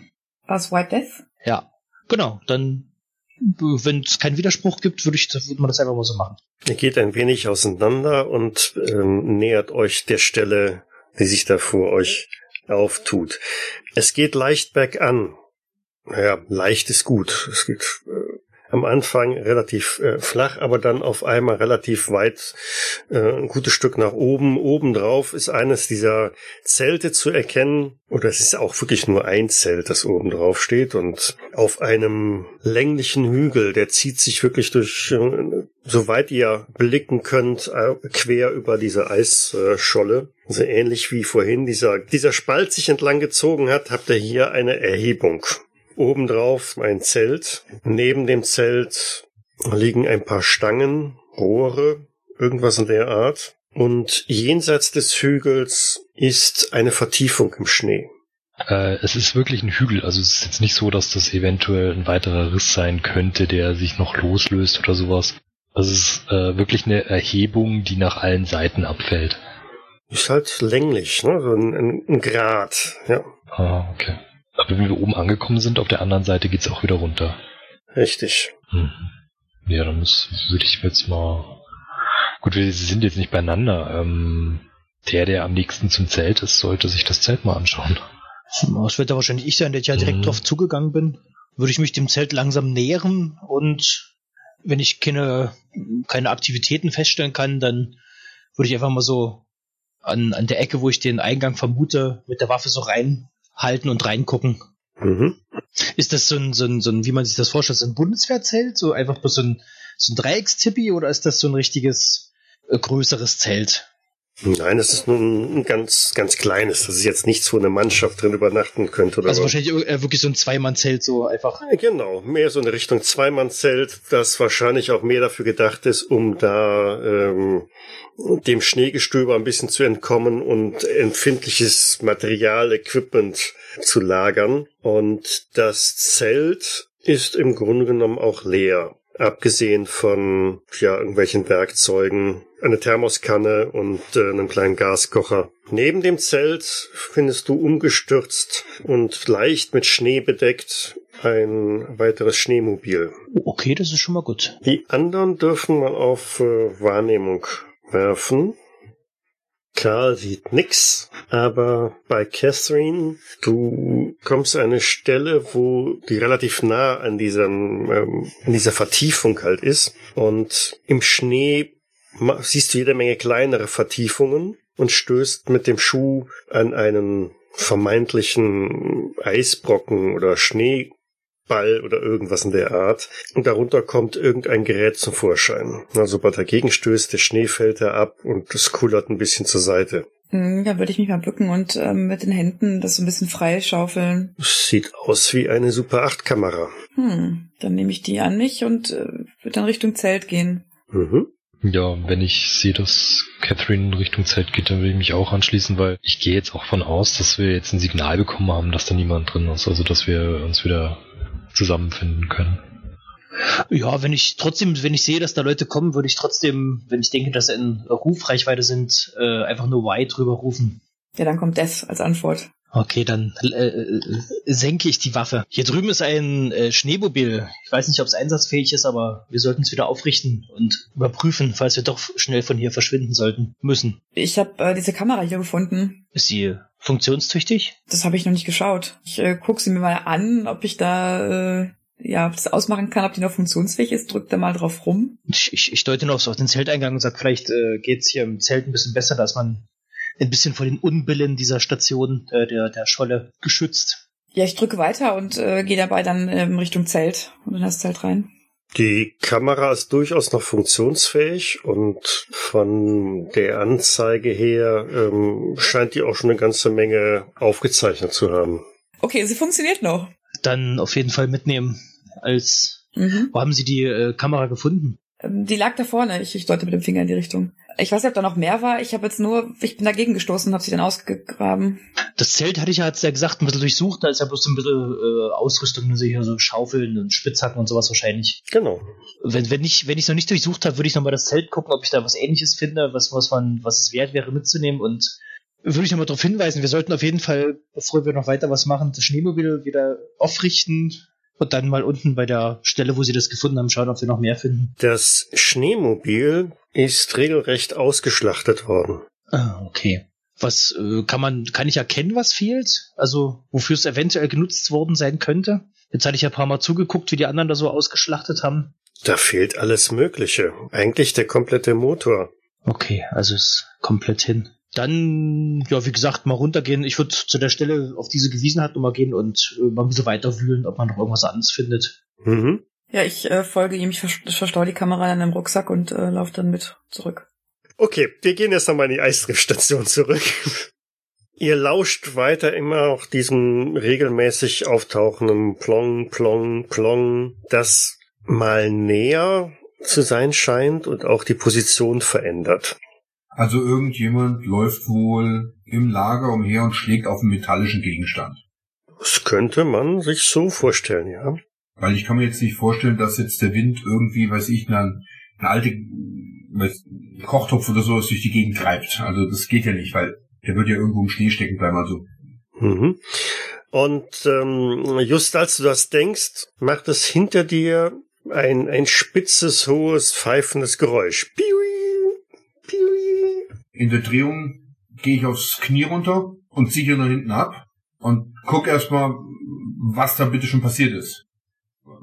Was, White Death? Ja, genau. Dann, wenn es keinen Widerspruch gibt, würde ich, würde man das einfach mal so machen. Ihr geht ein wenig auseinander und ähm, nähert euch der Stelle, die sich da vor euch auftut. Es geht leicht bergan. Naja, leicht ist gut. Es geht äh, am Anfang relativ äh, flach, aber dann auf einmal relativ weit, äh, ein gutes Stück nach oben. Obendrauf ist eines dieser Zelte zu erkennen, oder es ist auch wirklich nur ein Zelt, das oben drauf steht und auf einem länglichen Hügel, der zieht sich wirklich durch, äh, soweit ihr blicken könnt, äh, quer über diese Eisscholle. Also ähnlich wie vorhin dieser, dieser Spalt sich entlang gezogen hat, habt ihr hier eine Erhebung. Obendrauf ein Zelt. Neben dem Zelt liegen ein paar Stangen, Rohre, irgendwas in der Art. Und jenseits des Hügels ist eine Vertiefung im Schnee. Äh, es ist wirklich ein Hügel, also es ist jetzt nicht so, dass das eventuell ein weiterer Riss sein könnte, der sich noch loslöst oder sowas. Also es ist äh, wirklich eine Erhebung, die nach allen Seiten abfällt. Ist halt länglich, ne? So ein, ein, ein Grat, ja. Ah, okay. Aber wenn wir oben angekommen sind, auf der anderen Seite geht's auch wieder runter. Richtig. Hm. Ja, dann muss, würde ich jetzt mal. Gut, wir sind jetzt nicht beieinander. Ähm, der, der am nächsten zum Zelt ist, sollte sich das Zelt mal anschauen. Das wird ja wahrscheinlich ich sein, der ich ja direkt Mhm. drauf zugegangen bin. Würde ich mich dem Zelt langsam nähern und wenn ich keine, keine Aktivitäten feststellen kann, dann würde ich einfach mal so an, an der Ecke, wo ich den Eingang vermute, mit der Waffe so reinhalten und reingucken. Mhm. Ist das so ein, so ein, so ein wie man sich das vorstellt, so ein Bundeswehrzelt? So einfach bloß so ein, so ein Dreieckstippi oder ist das so ein richtiges, äh, größeres Zelt? Nein, das ist nur ein ganz, ganz kleines. Das ist jetzt nichts, wo eine Mannschaft drin übernachten könnte oder Also was. wahrscheinlich äh, wirklich so ein Zweimann-Zelt, so einfach. Genau, mehr so in Richtung Zweimannzelt, das wahrscheinlich auch mehr dafür gedacht ist, um da ähm, dem Schneegestöber ein bisschen zu entkommen und empfindliches Material, Equipment zu lagern. Und das Zelt ist im Grunde genommen auch leer. Abgesehen von ja, irgendwelchen Werkzeugen, eine Thermoskanne und äh, einem kleinen Gaskocher. Neben dem Zelt findest du umgestürzt und leicht mit Schnee bedeckt ein weiteres Schneemobil. Okay, das ist schon mal gut. Die anderen dürfen mal auf äh, Wahrnehmung werfen. Karl sieht nix, aber bei Catherine, du kommst an eine Stelle, wo die relativ nah an diesem, ähm, an dieser Vertiefung halt ist. Und im Schnee siehst du jede Menge kleinere Vertiefungen. und stößt mit dem Schuh an einen vermeintlichen Eisbrocken oder Schneeball oder irgendwas in der Art. Und darunter kommt irgendein Gerät zum Vorschein. Also sobald er dagegen stößt, der Schnee fällt er ab und es kullert ein bisschen zur Seite. Hm, Da würde ich mich mal bücken und ähm, mit den Händen das so ein bisschen freischaufeln. Sieht aus wie eine Super 8 Kamera. Hm, dann nehme ich die an mich und äh, würde dann Richtung Zelt gehen. Mhm. Ja, wenn ich sehe, dass Catherine in Richtung Zelt geht, dann will ich mich auch anschließen, weil ich gehe jetzt auch von aus, dass wir jetzt ein Signal bekommen haben, dass da niemand drin ist, also dass wir uns wieder zusammenfinden können. Ja, wenn ich trotzdem, wenn ich sehe, dass da Leute kommen, würde ich trotzdem, wenn ich denke, dass sie in Rufreichweite sind, äh, einfach nur Y drüber rufen. Ja, dann kommt Death als Antwort. Okay, dann äh, äh, senke ich die Waffe. Hier drüben ist ein äh, Schneemobil. Ich weiß nicht, ob es einsatzfähig ist, aber wir sollten es wieder aufrichten und überprüfen, falls wir doch schnell von hier verschwinden sollten müssen. Ich habe äh, diese Kamera hier gefunden. Ist sie funktionstüchtig? Das habe ich noch nicht geschaut. Ich äh, gucke sie mir mal an, ob ich da äh, ja ob das ausmachen kann, ob die noch funktionsfähig ist. Drück da mal drauf rum. Ich, ich, ich deute noch so auf den Zelteingang und sage, vielleicht äh, geht's hier im Zelt ein bisschen besser, dass man ein bisschen vor den Unbillen dieser Station, äh, der, der Scholle, geschützt. Ja, ich drücke weiter und äh, gehe dabei dann ähm, Richtung Zelt und in das Zelt rein. Die Kamera ist durchaus noch funktionsfähig und von der Anzeige her ähm, scheint die auch schon eine ganze Menge aufgezeichnet zu haben. Okay, sie funktioniert noch. Dann auf jeden Fall mitnehmen. Als Mhm. wo haben Sie die äh, Kamera gefunden? Ähm, die lag da vorne. Ich, ich deute mit dem Finger in die Richtung. Ich weiß nicht, ob da noch mehr war. Ich habe jetzt nur, ich bin dagegen gestoßen und habe sie dann ausgegraben. Das Zelt hatte ich ja, hat's ja gesagt, ein bisschen durchsucht. Da ist ja bloß so ein bisschen äh, Ausrüstung, also hier so Schaufeln und Spitzhacken und sowas wahrscheinlich. Genau. Wenn, wenn ich wenn ich noch nicht durchsucht habe, würde ich nochmal das Zelt gucken, ob ich da was Ähnliches finde, was was man was es wert wäre mitzunehmen und würde ich nochmal darauf hinweisen, wir sollten auf jeden Fall, bevor wir noch weiter was machen, das Schneemobil wieder aufrichten und dann mal unten bei der Stelle, wo sie das gefunden haben, schauen, ob wir noch mehr finden. Das Schneemobil ist regelrecht ausgeschlachtet worden. Ah, okay. Was äh, kann man, kann ich erkennen, was fehlt? Also wofür es eventuell genutzt worden sein könnte? Jetzt hatte ich ja ein paar Mal zugeguckt, wie die anderen da so ausgeschlachtet haben. Da fehlt alles Mögliche. Eigentlich der komplette Motor. Okay, also ist komplett hin. Dann, ja, wie gesagt, mal runtergehen. Ich würde zu der Stelle, auf diese gewiesen hat, nochmal gehen und äh, mal ein bisschen weiter wühlen, ob man noch irgendwas anderes findet. Mhm. Ja, ich äh, folge ihm, ich vers verstaue die Kamera in einem Rucksack und äh, laufe dann mit zurück. Okay, wir gehen jetzt nochmal in die Eisdriftstation zurück. <laughs> Ihr lauscht weiter immer auch diesem regelmäßig auftauchenden Plong, Plong, Plong, das mal näher zu sein scheint und auch die Position verändert. Also irgendjemand läuft wohl im Lager umher und schlägt auf einen metallischen Gegenstand. Das könnte man sich so vorstellen, ja. Weil ich kann mir jetzt nicht vorstellen, dass jetzt der Wind irgendwie, weiß ich, eine, eine alte weiß, Kochtopf oder sowas durch die Gegend treibt. Also das geht ja nicht, weil der wird ja irgendwo im Schnee stecken bleiben. Also Mhm. Und ähm, just als du das denkst, macht es hinter dir ein, ein spitzes, hohes, pfeifendes Geräusch. Piui, piui. In der Drehung gehe ich aufs Knie runter und ziehe hier nach hinten ab und guck erstmal, was da bitte schon passiert ist.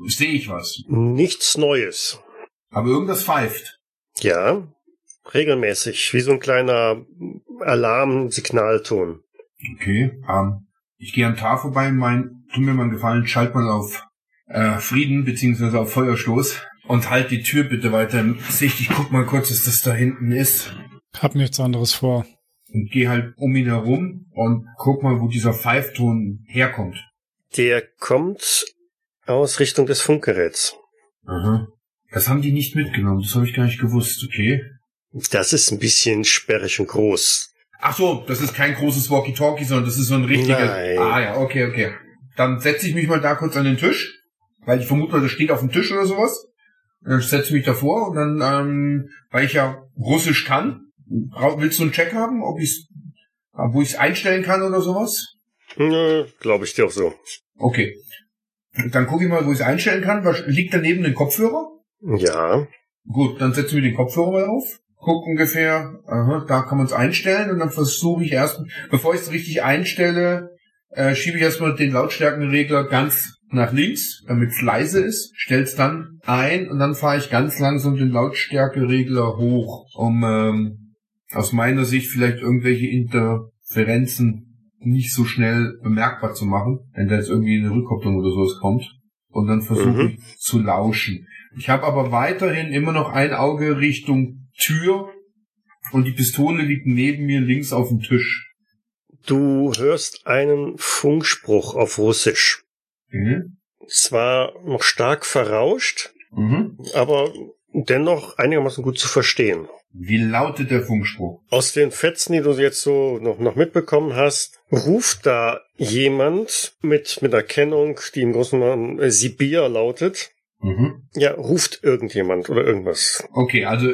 Sehe ich was. Nichts Neues. Aber irgendwas pfeift. Ja, regelmäßig, wie so ein kleiner Alarmsignalton. Okay. Ähm, ich gehe am Tar vorbei mein, tu mir mal einen Gefallen, schalt mal auf äh, Frieden beziehungsweise auf Feuerstoß und halt die Tür bitte weiter in Sicht. Ich guck mal kurz, dass das da hinten ist. Hab nichts anderes vor. Und gehe halt um ihn herum und guck mal, wo dieser Pfeifton herkommt. Der kommt aus Richtung des Funkgeräts. Aha. Das haben die nicht mitgenommen, das habe ich gar nicht gewusst, okay. Das ist ein bisschen sperrig und groß. Ach so, das ist kein großes Walkie-Talkie, sondern das ist so ein richtiger. Nein. Ah ja, okay, okay. Dann setze ich mich mal da kurz an den Tisch, weil ich vermute mal, das steht auf dem Tisch oder sowas. Dann setze ich mich davor und dann, ähm, weil ich ja Russisch kann, willst du einen Check haben, ob ich's, wo ich es einstellen kann oder sowas? Nö, glaube ich dir auch so. Okay. Dann gucke ich mal, wo ich es einstellen kann. Liegt daneben den Kopfhörer? Ja, Gut, dann setzen wir den Kopfhörer mal auf. Guck ungefähr, aha, da kann man es einstellen und dann versuche ich erst, bevor ich es richtig einstelle, äh, schiebe ich erstmal den Lautstärkenregler ganz nach links, damit es leise ist, stell's dann ein und dann fahre ich ganz langsam den Lautstärkeregler hoch um ähm, aus meiner Sicht vielleicht irgendwelche Interferenzen nicht so schnell bemerkbar zu machen, wenn da jetzt irgendwie eine Rückkopplung oder sowas kommt. Und dann versuche Mhm. ich zu lauschen. Ich habe aber weiterhin immer noch ein Auge Richtung Tür und die Pistole liegt neben mir links auf dem Tisch. Du hörst einen Funkspruch auf Russisch. Mhm. Zwar noch stark verrauscht, Mhm. aber dennoch einigermaßen gut zu verstehen. Wie lautet der Funkspruch? Aus den Fetzen, die du jetzt so noch, noch mitbekommen hast, ruft da jemand mit, mit einer Kennung, die im Großen Ganzen äh, Sibir lautet. Mhm. Ja, ruft irgendjemand oder irgendwas. Okay, also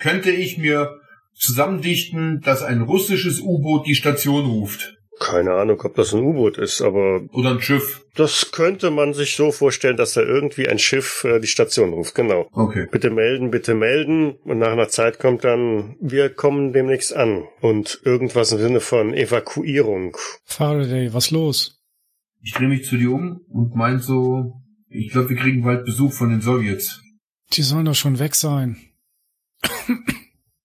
könnte ich mir zusammendichten, dass ein russisches U-Boot die Station ruft. Keine Ahnung, ob das ein U-Boot ist, aber Oder ein Schiff. Das könnte man sich so vorstellen, dass da irgendwie ein Schiff äh, die Station ruft. Genau. Okay. Bitte melden, bitte melden. Und nach einer Zeit kommt dann, wir kommen demnächst an. Und irgendwas im Sinne von Evakuierung. Faraday, was los? Ich drehe mich zu dir um und mein so, ich glaube, wir kriegen bald Besuch von den Sowjets. Die sollen doch schon weg sein.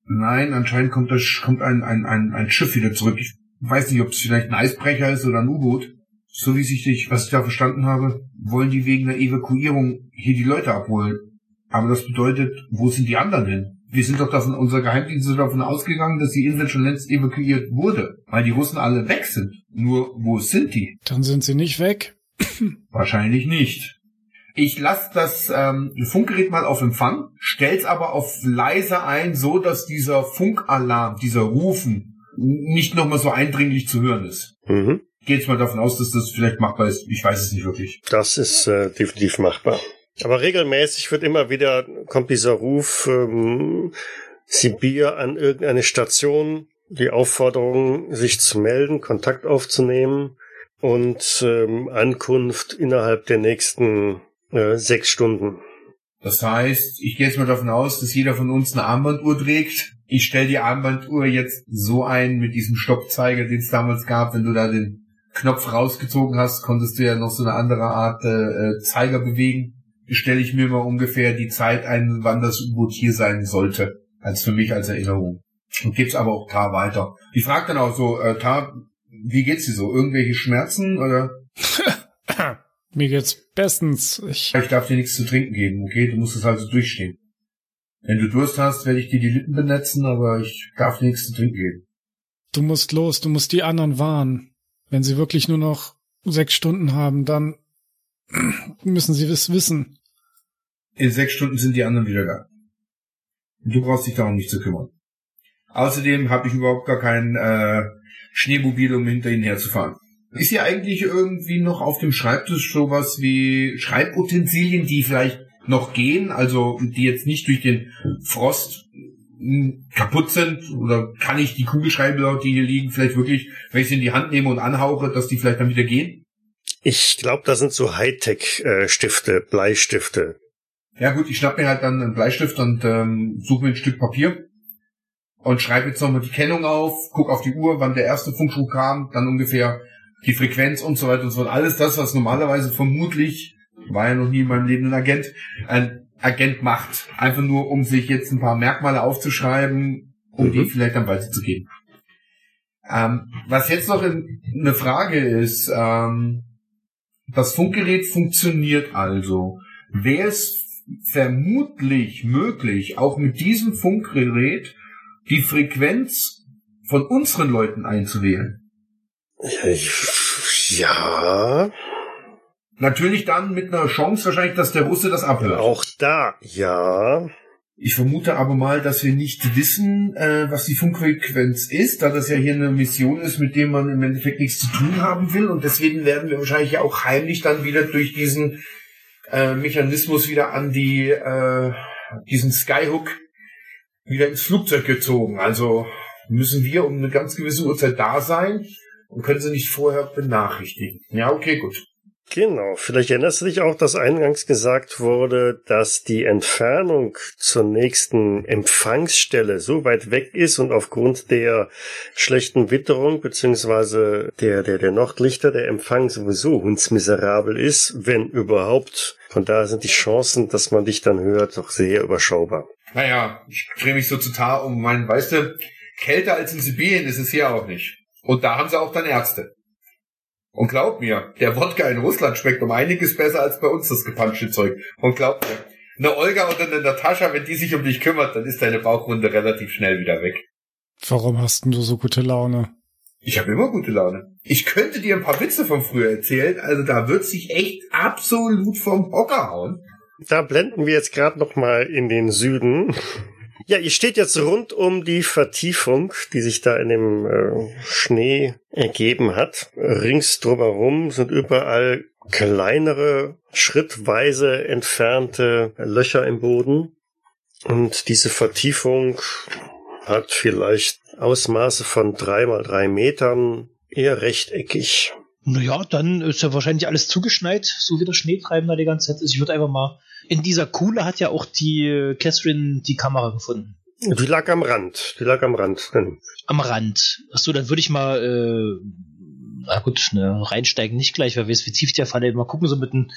Nein, anscheinend kommt, das, kommt ein, ein, ein, ein Schiff wieder zurück. Ich weiß nicht, ob es vielleicht ein Eisbrecher ist oder ein U-Boot. So wie sich dich, was ich da verstanden habe, wollen die wegen der Evakuierung hier die Leute abholen. Aber das bedeutet, wo sind die anderen hin? Wir sind doch davon, unser Geheimdienst ist davon ausgegangen, dass die Insel schon längst evakuiert wurde, weil die Russen alle weg sind. Nur, wo sind die? Dann sind sie nicht weg. <clears throat> Wahrscheinlich nicht. Ich lasse das ähm, Funkgerät mal auf Empfang, stell's aber auf leise ein, so dass dieser Funkalarm, dieser Rufen nicht nochmal so eindringlich zu hören ist. Mhm. Gehe jetzt mal davon aus, dass das vielleicht machbar ist. Ich weiß es nicht wirklich. Das ist äh, definitiv machbar. Aber regelmäßig wird immer wieder, kommt dieser Ruf, ähm, Sibir an irgendeine Station, die Aufforderung, sich zu melden, Kontakt aufzunehmen und ähm, Ankunft innerhalb der nächsten äh, sechs Stunden. Das heißt, ich gehe jetzt mal davon aus, dass jeder von uns eine Armbanduhr trägt. Ich stelle die Armbanduhr jetzt so ein mit diesem Stoppzeiger, den es damals gab, wenn du da den Knopf rausgezogen hast, konntest du ja noch so eine andere Art äh, Zeiger bewegen. Stelle ich mir mal ungefähr die Zeit ein, wann das U-Boot hier sein sollte, als für mich als Erinnerung. Und gibt's aber auch Tar weiter. Ich frage dann auch so, äh, Tar, wie geht's dir so? Irgendwelche Schmerzen oder? <coughs> Mir geht's bestens. Ich, Ich darf dir nichts zu trinken geben, okay? Du musst es also durchstehen. Wenn du Durst hast, werde ich dir die Lippen benetzen, aber ich darf dir nichts zu trinken geben. du musst los, du musst die anderen warnen. Wenn sie wirklich nur noch sechs Stunden haben, dann müssen sie es wissen. In sechs Stunden sind die anderen wieder da. Du brauchst dich darum nicht zu kümmern. Außerdem habe ich überhaupt gar kein äh, Schneemobil, um hinter ihnen herzufahren. Ist hier eigentlich irgendwie noch auf dem Schreibtisch sowas wie Schreibutensilien, die vielleicht noch gehen, also die jetzt nicht durch den Frost kaputt sind? Oder kann ich die Kugelschreiber, die hier liegen, vielleicht wirklich, wenn ich sie in die Hand nehme und anhauche, dass die vielleicht dann wieder gehen? Ich glaube, das sind so Hightech-Stifte, Bleistifte. Ja gut, ich schnapp mir halt dann einen Bleistift und ähm, suche mir ein Stück Papier und schreibe jetzt nochmal die Kennung auf, guck auf die Uhr, wann der erste Funkspruch kam, dann ungefähr die Frequenz und so weiter und so fort. Alles das, was normalerweise vermutlich, war ja noch nie in meinem Leben ein Agent, ein Agent macht. Einfach nur, um sich jetzt ein paar Merkmale aufzuschreiben, um Mhm. die vielleicht dann weiterzugeben. Ähm, was jetzt noch in, eine Frage ist, ähm, das Funkgerät funktioniert also. Wäre es vermutlich möglich, auch mit diesem Funkgerät die Frequenz von unseren Leuten einzuwählen? Ich, ja, Natürlich dann mit einer Chance wahrscheinlich, dass der Russe das abhört. auch da, ja. Ich vermute aber mal, dass wir nicht wissen, äh, was die Funkfrequenz ist, da das ja hier eine Mission ist, mit dem man im Endeffekt nichts zu tun haben will. Und deswegen werden wir wahrscheinlich auch heimlich dann wieder durch diesen äh, Mechanismus wieder an die äh, diesen Skyhook wieder ins Flugzeug gezogen. Also müssen wir um eine ganz gewisse Uhrzeit da sein und können sie nicht vorher benachrichtigen. Ja, okay, gut. Genau, vielleicht erinnerst du dich auch, dass eingangs gesagt wurde, dass die Entfernung zur nächsten Empfangsstelle so weit weg ist und aufgrund der schlechten Witterung beziehungsweise der, der, der Nordlichter der Empfang sowieso hundsmiserabel ist, wenn überhaupt. Von daher sind die Chancen, dass man dich dann hört, doch sehr überschaubar. Naja, ich drehe mich so total um meinen, weißt du, kälter als in Sibirien ist es hier auch nicht. Und da haben sie auch dann Ärzte. Und glaub mir, der Wodka in Russland schmeckt um einiges besser als bei uns das gepanschte Zeug. Und glaub mir, eine Olga oder eine Natascha, wenn die sich um dich kümmert, dann ist deine Bauchwunde relativ schnell wieder weg. Warum hast denn du so gute Laune? Ich habe immer gute Laune. Ich könnte dir ein paar Witze von früher erzählen, also da wird sich echt absolut vom Hocker hauen. Da blenden wir jetzt gerade noch mal in den Süden. Ja, ihr steht jetzt rund um die Vertiefung, die sich da in dem äh, Schnee ergeben hat. Rings drumherum sind überall kleinere, schrittweise entfernte Löcher im Boden. Und diese Vertiefung hat vielleicht Ausmaße von drei mal drei Metern, eher rechteckig. Naja, dann ist ja wahrscheinlich alles zugeschneit, so wie der Schneetreiben da die ganze Zeit ist. Ich würde einfach mal. In dieser Kuhle hat ja auch die äh, Catherine die Kamera gefunden. Die lag am Rand. Die lag am Rand. Am Rand. Achso, dann würde ich mal, äh, na gut, ne, reinsteigen nicht gleich, wer weiß, wie tief der Falle. Mal gucken, so mit, den,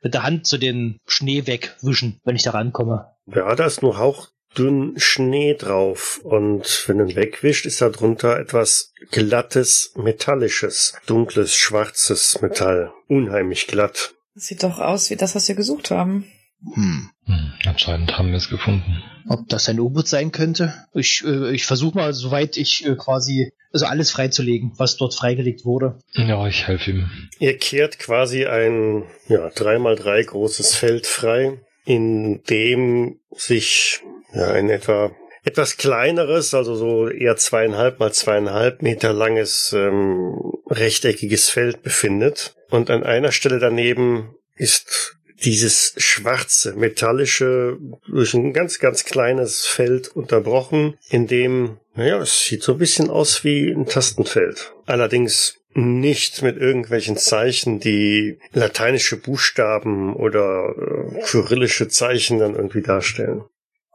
mit der Hand so den Schnee wegwischen, wenn ich da rankomme. Ja, da ist nur hauchdünn Schnee drauf. Und wenn du ihn wegwischt, ist da drunter etwas glattes, metallisches, dunkles, schwarzes Metall. Unheimlich glatt. Das sieht doch aus wie das, was wir gesucht haben. Hm. Hm, anscheinend haben wir es gefunden. Ob das ein U-Boot sein könnte? Ich, äh, ich versuche mal, soweit ich äh, quasi, also alles freizulegen, was dort freigelegt wurde. Ja, ich helfe ihm. Ihr kehrt quasi ein ja, 3x3 großes Feld frei, in dem sich ja, ein etwa etwas kleineres, also so eher zweieinhalb mal zweieinhalb Meter langes ähm, rechteckiges Feld befindet. Und an einer Stelle daneben ist dieses schwarze, metallische, durch ein ganz, ganz kleines Feld unterbrochen, in dem, naja, es sieht so ein bisschen aus wie ein Tastenfeld. Allerdings nicht mit irgendwelchen Zeichen, die lateinische Buchstaben oder äh, kyrillische Zeichen dann irgendwie darstellen.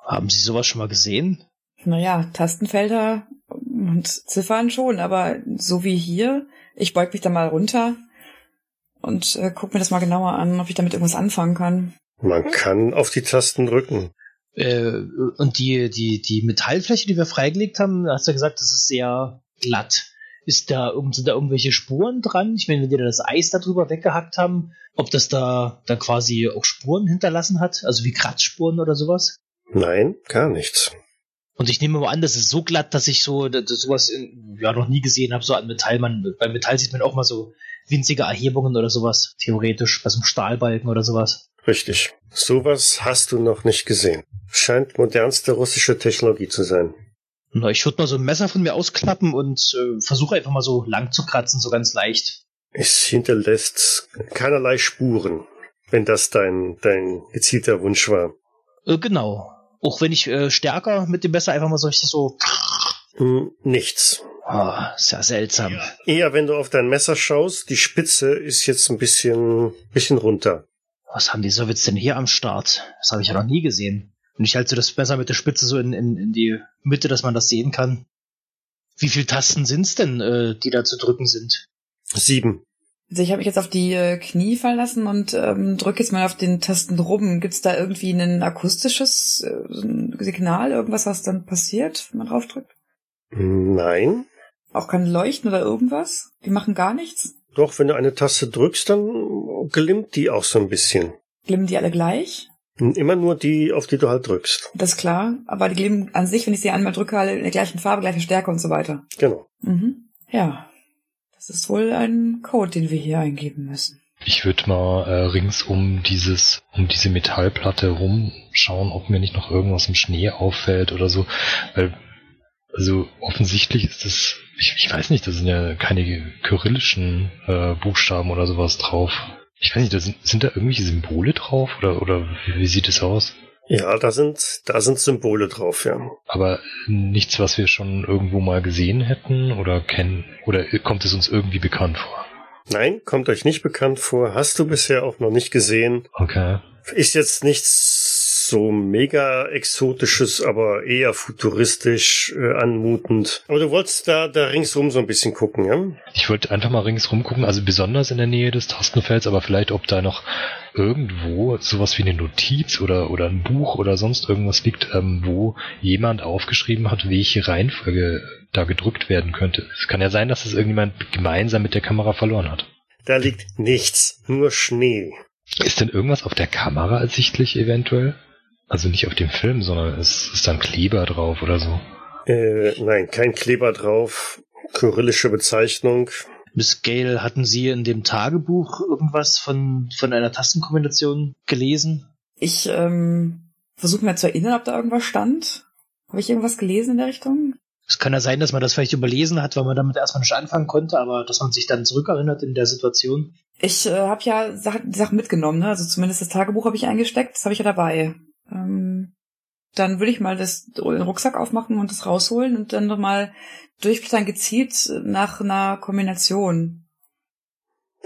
Haben Sie sowas schon mal gesehen? Naja, Tastenfelder und Ziffern schon, aber so wie hier, ich beug mich da mal runter und äh, guck mir das mal genauer an, ob ich damit irgendwas anfangen kann. Man kann auf die Tasten drücken. Äh, und die, die, die Metallfläche, die wir freigelegt haben, hast du ja gesagt, das ist sehr glatt. Ist da, sind da irgendwelche Spuren dran? Ich meine, wenn die da das Eis darüber weggehackt haben, ob das da, da quasi auch Spuren hinterlassen hat, also wie Kratzspuren oder sowas? Nein, gar nichts. Und ich nehme mal an, das ist so glatt, dass ich so dass sowas in, ja noch nie gesehen habe, so an Metall. Man, bei Metall sieht man auch mal so winzige Erhebungen oder sowas, theoretisch, bei so einem Stahlbalken oder sowas. Richtig. Sowas hast du noch nicht gesehen. Scheint modernste russische Technologie zu sein. Na, ich würde mal so ein Messer von mir ausklappen und äh, versuche einfach mal so lang zu kratzen, so ganz leicht. Es hinterlässt keinerlei Spuren, wenn das dein, dein gezielter Wunsch war. Äh, genau. Auch wenn ich äh, stärker mit dem Messer einfach mal so richtig so. Hm, nichts. Ah, ist ja seltsam. Eher wenn du auf dein Messer schaust, die Spitze ist jetzt ein bisschen, bisschen runter. Was haben die Sowjets denn hier am Start? Das habe ich ja noch nie gesehen. Und ich halte das Messer mit der Spitze so in, in, in die Mitte, dass man das sehen kann. Wie viele Tasten sind's denn, äh, die da zu drücken sind? Sieben. Also ich habe mich jetzt auf die äh, Knie verlassen und ähm, drücke jetzt mal auf den Tasten rum. Gibt's da irgendwie ein akustisches äh, Signal, irgendwas, was dann passiert, wenn man draufdrückt? Nein. Auch kein Leuchten oder irgendwas? Die machen gar nichts? Doch, wenn du eine Taste drückst, dann glimmt die auch so ein bisschen. Glimmen die alle gleich? Immer nur die, auf die du halt drückst. Das ist klar. Aber die glimmen an sich, wenn ich sie einmal drücke, alle in der gleichen Farbe, gleiche Stärke und so weiter. Genau. Mhm. Ja. Das ist wohl ein Code, den wir hier eingeben müssen. Ich würde mal äh, rings um dieses, um diese Metallplatte rumschauen, ob mir nicht noch irgendwas im Schnee auffällt oder so. Weil, also offensichtlich ist es, ich, ich weiß nicht, da sind ja keine kyrillischen äh, Buchstaben oder sowas drauf. Ich weiß nicht, da sind, sind da irgendwelche Symbole drauf oder, oder wie, wie sieht es aus? Ja, da sind, da sind Symbole drauf, ja. Aber nichts, was wir schon irgendwo mal gesehen hätten oder kennen, oder kommt es uns irgendwie bekannt vor? Nein, kommt euch nicht bekannt vor. Hast du bisher auch noch nicht gesehen. Okay. Ist jetzt nichts so mega exotisches, aber eher futuristisch äh, anmutend. Aber du wolltest da, da ringsrum so ein bisschen gucken, ja? Ich wollte einfach mal ringsrum gucken, also besonders in der Nähe des Tastenfelds, aber vielleicht ob da noch irgendwo sowas wie eine Notiz oder, oder ein Buch oder sonst irgendwas liegt, ähm, wo jemand aufgeschrieben hat, welche Reihenfolge da gedrückt werden könnte. Es kann ja sein, dass es irgendjemand gemeinsam mit der Kamera verloren hat. Da liegt nichts, nur Schnee. Ist denn irgendwas auf der Kamera ersichtlich eventuell? Also nicht auf dem Film, sondern es ist dann Kleber drauf oder so. Äh, nein, kein Kleber drauf. Kyrillische Bezeichnung. Miss Gale, hatten Sie in dem Tagebuch irgendwas von, von einer Tastenkombination gelesen? Ich ähm, versuche mir zu erinnern, ob da irgendwas stand. Habe ich irgendwas gelesen in der Richtung? Es kann ja sein, dass man das vielleicht überlesen hat, weil man damit erstmal nicht anfangen konnte, aber dass man sich dann zurückerinnert in der Situation. Ich äh, habe ja Sachen, die Sachen mitgenommen, ne? Also zumindest das Tagebuch habe ich eingesteckt, das habe ich ja dabei. Ähm, dann würde ich mal das, den Rucksack aufmachen und das rausholen und dann nochmal durchblättern gezielt nach einer Kombination.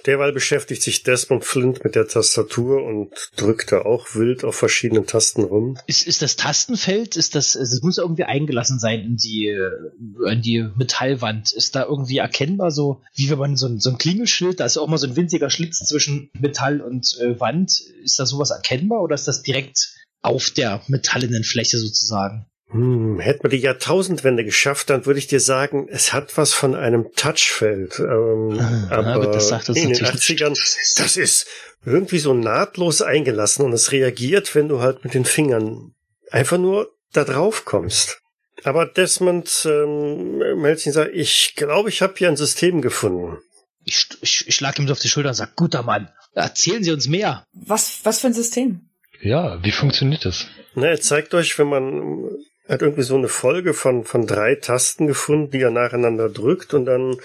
Derweil beschäftigt sich Desmond Flint mit der Tastatur und drückt da auch wild auf verschiedenen Tasten rum. Ist, ist das Tastenfeld, ist das, es muss irgendwie eingelassen sein in die, in die Metallwand. Ist da irgendwie erkennbar so, wie wenn man so ein, so ein Klingelschild, da ist auch mal so ein winziger Schlitz zwischen Metall und äh, Wand. Ist da sowas erkennbar oder ist das direkt auf der metallenen Fläche sozusagen? Hm, hätten wir die Jahrtausendwende geschafft, dann würde ich dir sagen, es hat was von einem Touchfeld. Ähm, Ah, aber aber das sagt uns in den natürlich 80ern, das ist irgendwie so nahtlos eingelassen und es reagiert, wenn du halt mit den Fingern einfach nur da drauf kommst. Aber Desmond ähm, und sagt, ich glaube, ich habe hier ein System gefunden. Ich, ich, ich schlag ihm so auf die Schulter und sag, guter Mann, erzählen Sie uns mehr. Was, was für ein System? Ja, wie funktioniert das? Na, er zeigt euch, wenn man hat irgendwie so eine Folge von, von drei Tasten gefunden, die er nacheinander drückt und dann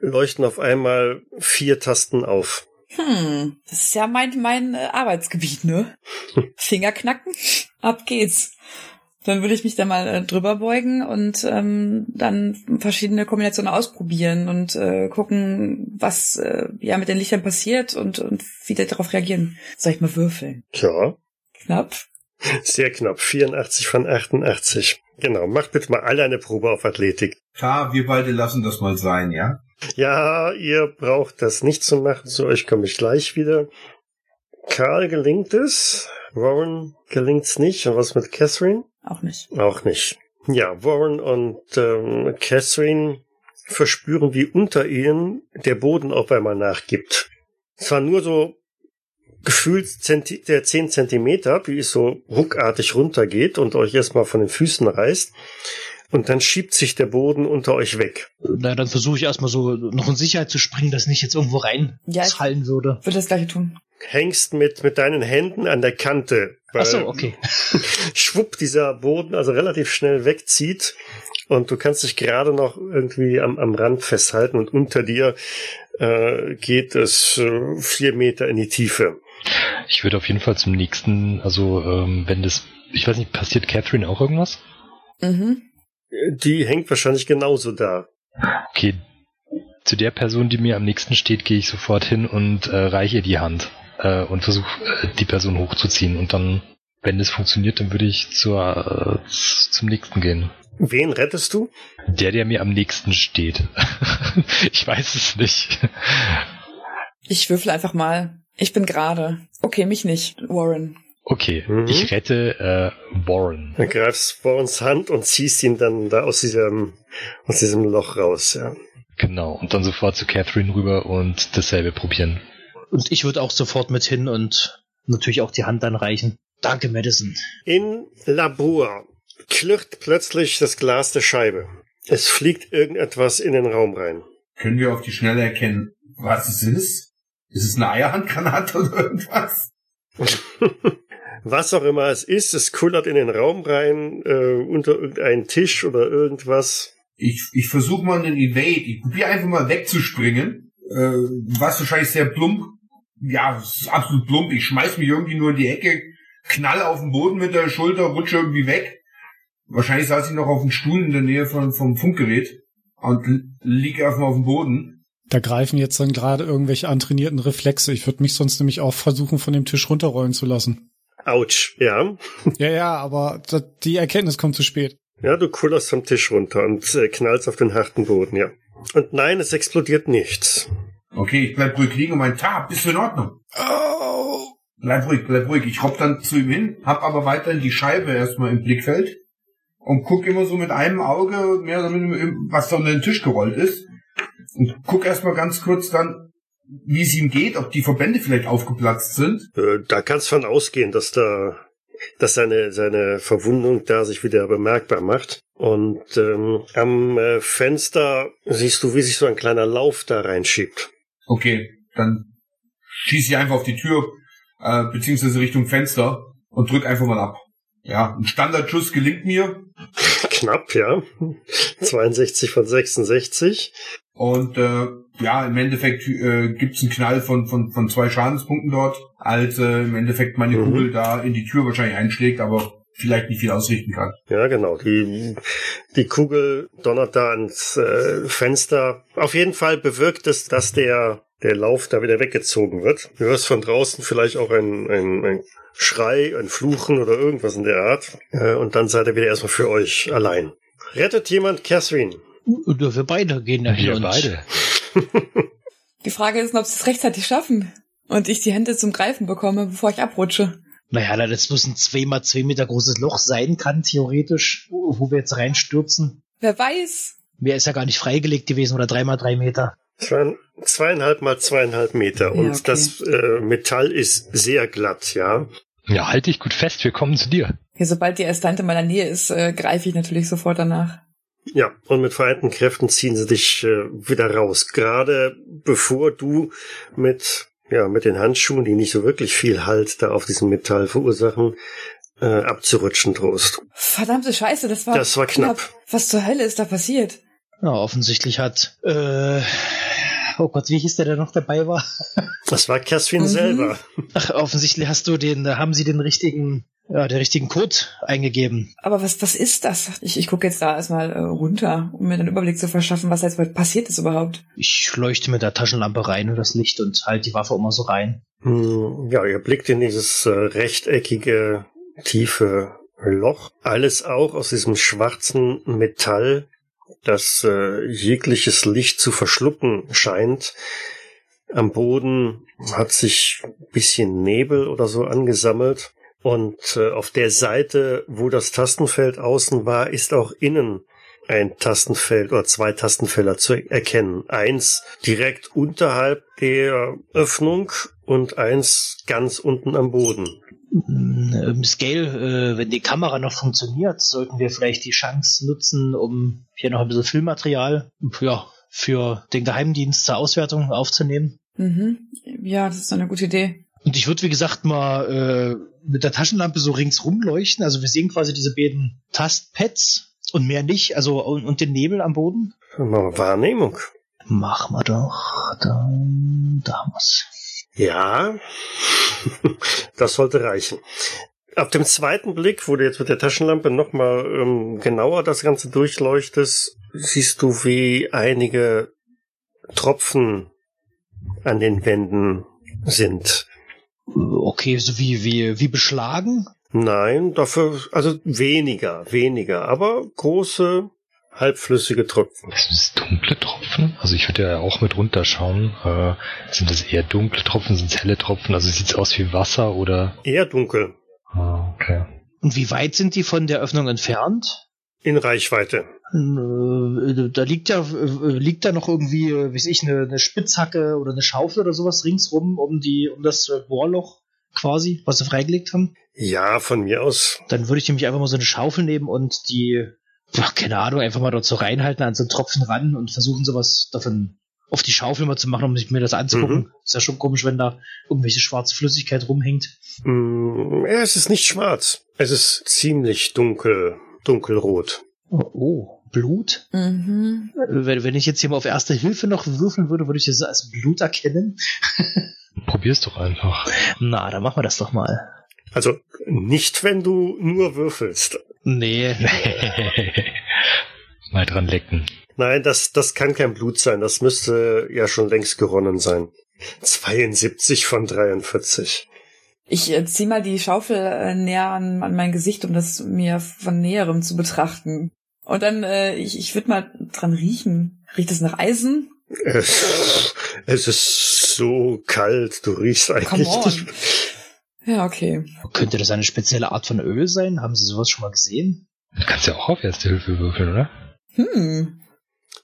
leuchten auf einmal vier Tasten auf. Hm, das ist ja mein, mein äh, Arbeitsgebiet, ne? <laughs> Finger knacken, ab geht's. Dann würde ich mich da mal äh, drüber beugen und ähm, dann verschiedene Kombinationen ausprobieren und äh, gucken, was äh, ja mit den Lichtern passiert und, und wie die darauf reagieren. Soll ich mal würfeln? Tja, Knapp. sehr knapp. 84 von 88. Genau, macht bitte mal alle eine Probe auf Athletik. Klar, wir beide lassen das mal sein, ja? Ja, ihr braucht das nicht zu machen. Zu euch komme ich gleich wieder. Karl gelingt es. Warren gelingt's nicht. Und was mit Catherine? Auch nicht. Auch nicht. Ja, Warren und ähm, Catherine verspüren, wie unter ihnen der Boden auf einmal nachgibt. Zwar nur so gefühlt Zenti der 10 Zentimeter, wie es so ruckartig runtergeht und euch erstmal von den Füßen reißt. Und dann schiebt sich der Boden unter euch weg. Na, dann versuche ich erstmal so noch in Sicherheit zu springen, dass nicht jetzt irgendwo rein Ja, fallen würde. Würde das gleiche tun. Hängst mit, mit deinen Händen an der Kante. weil Ach so, okay. <laughs> schwupp dieser Boden also relativ schnell wegzieht und du kannst dich gerade noch irgendwie am, am Rand festhalten und unter dir äh, geht es äh, vier Meter in die Tiefe. Ich würde auf jeden Fall zum nächsten, also ähm, wenn das, ich weiß nicht, passiert Catherine auch irgendwas? Mhm. Die hängt wahrscheinlich genauso da. Okay, zu der Person, die mir am nächsten steht, gehe ich sofort hin und äh, reiche ihr die Hand äh, und versuche äh, die Person hochzuziehen und dann, wenn es funktioniert, dann würde ich zur, äh, zum nächsten gehen. Wen rettest du? Der, der mir am nächsten steht. <laughs> ich weiß es nicht. Ich würfel einfach mal. Ich bin gerade. Okay, mich nicht, Warren. Okay, Mhm. ich rette äh, Warren. Dann greifst Warrens Hand und ziehst ihn dann da aus diesem, aus diesem Loch raus. Ja. Genau, und dann sofort zu Catherine rüber und dasselbe probieren. Und ich würde auch sofort mit hin und natürlich auch die Hand dann reichen. Danke, Madison. In Labor klirrt plötzlich das Glas der Scheibe. Es fliegt irgendetwas in den Raum rein. Können wir auf die Schnelle erkennen, was es ist? Ist es eine Eierhandgranate oder irgendwas? <laughs> Was auch immer es ist, es kullert in den Raum rein, äh, unter irgendeinen Tisch oder irgendwas. Ich, ich versuche mal einen Evade. Ich probiere einfach mal wegzuspringen. Äh, was wahrscheinlich sehr plump. Ja, es ist absolut plump. Ich schmeiß mich irgendwie nur in die Ecke, knall auf den Boden mit der Schulter, rutsche irgendwie weg. Wahrscheinlich saß ich noch auf dem Stuhl in der Nähe von, vom Funkgerät und l- lieg einfach mal auf dem Boden. Da greifen jetzt dann gerade irgendwelche antrainierten Reflexe. Ich würde mich sonst nämlich auch versuchen, von dem Tisch runterrollen zu lassen. Autsch, ja. Ja, ja, aber die Erkenntnis kommt zu spät. Ja, du kullerst vom Tisch runter und äh, knallst auf den harten Boden, ja. Und nein, es explodiert nichts. Okay, ich bleib ruhig liegen und mein Tab, bist du in Ordnung? Oh. Bleib ruhig, bleib ruhig. Ich hopp dann zu ihm hin, hab aber weiterhin die Scheibe erstmal im Blickfeld und guck immer so mit einem Auge mehr oder weniger, was da unter den Tisch gerollt ist. Und guck erstmal ganz kurz dann, wie es ihm geht, ob die Verbände vielleicht aufgeplatzt sind. Äh, da kannst von ausgehen, dass da, dass seine, seine Verwundung da sich wieder bemerkbar macht. Und ähm, am äh, Fenster siehst du, wie sich so ein kleiner Lauf da reinschiebt. Okay, dann schieße ich einfach auf die Tür, äh, beziehungsweise Richtung Fenster und drück einfach mal ab. Ja, ein Standardschuss gelingt mir <laughs> Knapp, ja. 62 von 66. und äh, ja, im Endeffekt äh, gibt's einen Knall von, von, von zwei Schadenspunkten dort, als äh, im Endeffekt meine Mhm. Kugel da in die Tür wahrscheinlich einschlägt, aber vielleicht nicht viel ausrichten kann. Ja, genau. Die, die Kugel donnert da ans äh, Fenster. Auf jeden Fall bewirkt es, dass der, der Lauf da wieder weggezogen wird. Du hörst von draußen vielleicht auch ein, ein, ein Schrei, ein Fluchen oder irgendwas in der Art. Äh, und dann seid ihr wieder erstmal für euch allein. Rettet jemand Catherine? Oder wir beide gehen dahin. Wir und beide. <laughs> Die Frage ist, ob sie es rechtzeitig schaffen und ich die Hände zum Greifen bekomme, bevor ich abrutsche. Naja, da das muss ein zwei mal zwei Meter großes Loch sein kann, theoretisch, wo wir jetzt reinstürzen. Wer weiß? Mehr ist ja gar nicht freigelegt gewesen oder drei mal drei Meter. Zwei, zweieinhalb mal zweieinhalb Meter. Und okay. das äh, Metall ist sehr glatt, ja. Ja, halt dich gut fest, wir kommen zu dir. Ja, sobald die Estante in meiner Nähe ist, äh, greife ich natürlich sofort danach. Ja, und mit vereinten Kräften ziehen sie dich äh, wieder raus. Gerade bevor du mit, ja, mit den Handschuhen, die nicht so wirklich viel Halt da auf diesem Metall verursachen, äh, abzurutschen drohst. Verdammte Scheiße, das war, Das war knapp. Was zur Hölle ist da passiert? Ja, offensichtlich hat, äh, oh Gott, wie hieß der, der noch dabei war? Das war Catherine Mhm. selber. Ach, offensichtlich hast du den, haben sie den richtigen, ja, den richtigen Code eingegeben. Aber was, was ist das? Ich, ich gucke jetzt da erstmal äh, runter, um mir einen Überblick zu verschaffen, was jetzt passiert ist überhaupt. Ich leuchte mit der Taschenlampe rein in das Licht und halte die Waffe immer so rein. Hm, Ja, ihr blickt in dieses äh, rechteckige, tiefe Loch. Alles auch aus diesem schwarzen Metall, das äh, jegliches Licht zu verschlucken scheint. Am Boden hat sich bisschen Nebel oder so angesammelt. Und äh, auf der Seite, wo das Tastenfeld außen war, ist auch innen ein Tastenfeld oder zwei Tastenfelder zu erkennen. Eins direkt unterhalb der Öffnung und eins ganz unten am Boden. Ähm, Scale, äh, wenn die Kamera noch funktioniert, sollten wir vielleicht die Chance nutzen, um hier noch ein bisschen Filmmaterial ja, für den Geheimdienst zur Auswertung aufzunehmen. Mhm. Ja, das ist eine gute Idee. Und ich würde, wie gesagt, mal äh, mit der Taschenlampe so ringsrum leuchten. Also wir sehen quasi diese beiden Tastpads und mehr nicht. Also und, und den Nebel am Boden. Wahrnehmung. Machen wir doch. Dann, da haben wir's. Ja, das sollte reichen. Auf dem zweiten Blick, wo du jetzt mit der Taschenlampe nochmal ähm, genauer das Ganze durchleuchtest, siehst du, wie einige Tropfen an den Wänden sind. Okay, so wie, wie, wie beschlagen. Nein, dafür, also weniger, weniger, aber große, halbflüssige Tropfen. Sind es dunkle Tropfen? Also ich würde ja auch mit runterschauen. Äh, sind das eher dunkle Tropfen, sind es helle Tropfen? Also sieht's aus wie Wasser oder? Eher dunkel, Ah, okay. Und wie weit sind die von der Öffnung entfernt? in Reichweite. Äh, Da liegt ja, äh, liegt da noch irgendwie, äh, weiß ich, eine, eine Spitzhacke oder eine Schaufel oder sowas ringsrum um die, um das Bohrloch quasi, was sie freigelegt haben. Ja, von mir aus. Dann würde ich nämlich einfach mal so eine Schaufel nehmen und die, ach, keine Ahnung, einfach mal dort so reinhalten, an so einen Tropfen ran und versuchen sowas davon auf die Schaufel mal zu machen, um sich mir das anzugucken. Mhm. Ist ja schon komisch, wenn da irgendwelche schwarze Flüssigkeit rumhängt. Mm, ja, es ist nicht schwarz. Es ist ziemlich dunkel, dunkelrot. Oh, oh Blut? Mhm. Wenn, wenn ich jetzt hier mal auf Erste Hilfe noch würfeln würde, würde ich das als Blut erkennen. <laughs> Probier's doch einfach. Na, dann machen wir das doch mal. Also nicht, wenn du nur würfelst. Nee. <laughs> Mal dran lecken. Nein, das, das kann kein Blut sein. Das müsste ja schon längst geronnen sein. 72 von 43. Ich äh, zieh mal die Schaufel äh, näher an, an mein Gesicht, um das mir von näherem zu betrachten. Und dann, äh, ich, ich würde mal dran riechen. Riecht es nach Eisen? Es, es ist so kalt, du riechst eigentlich Come on. nicht. Ja, okay. Könnte das eine spezielle Art von Öl sein? Haben Sie sowas schon mal gesehen? Du kannst ja auch auf Erste Hilfe würfeln, oder? Hm.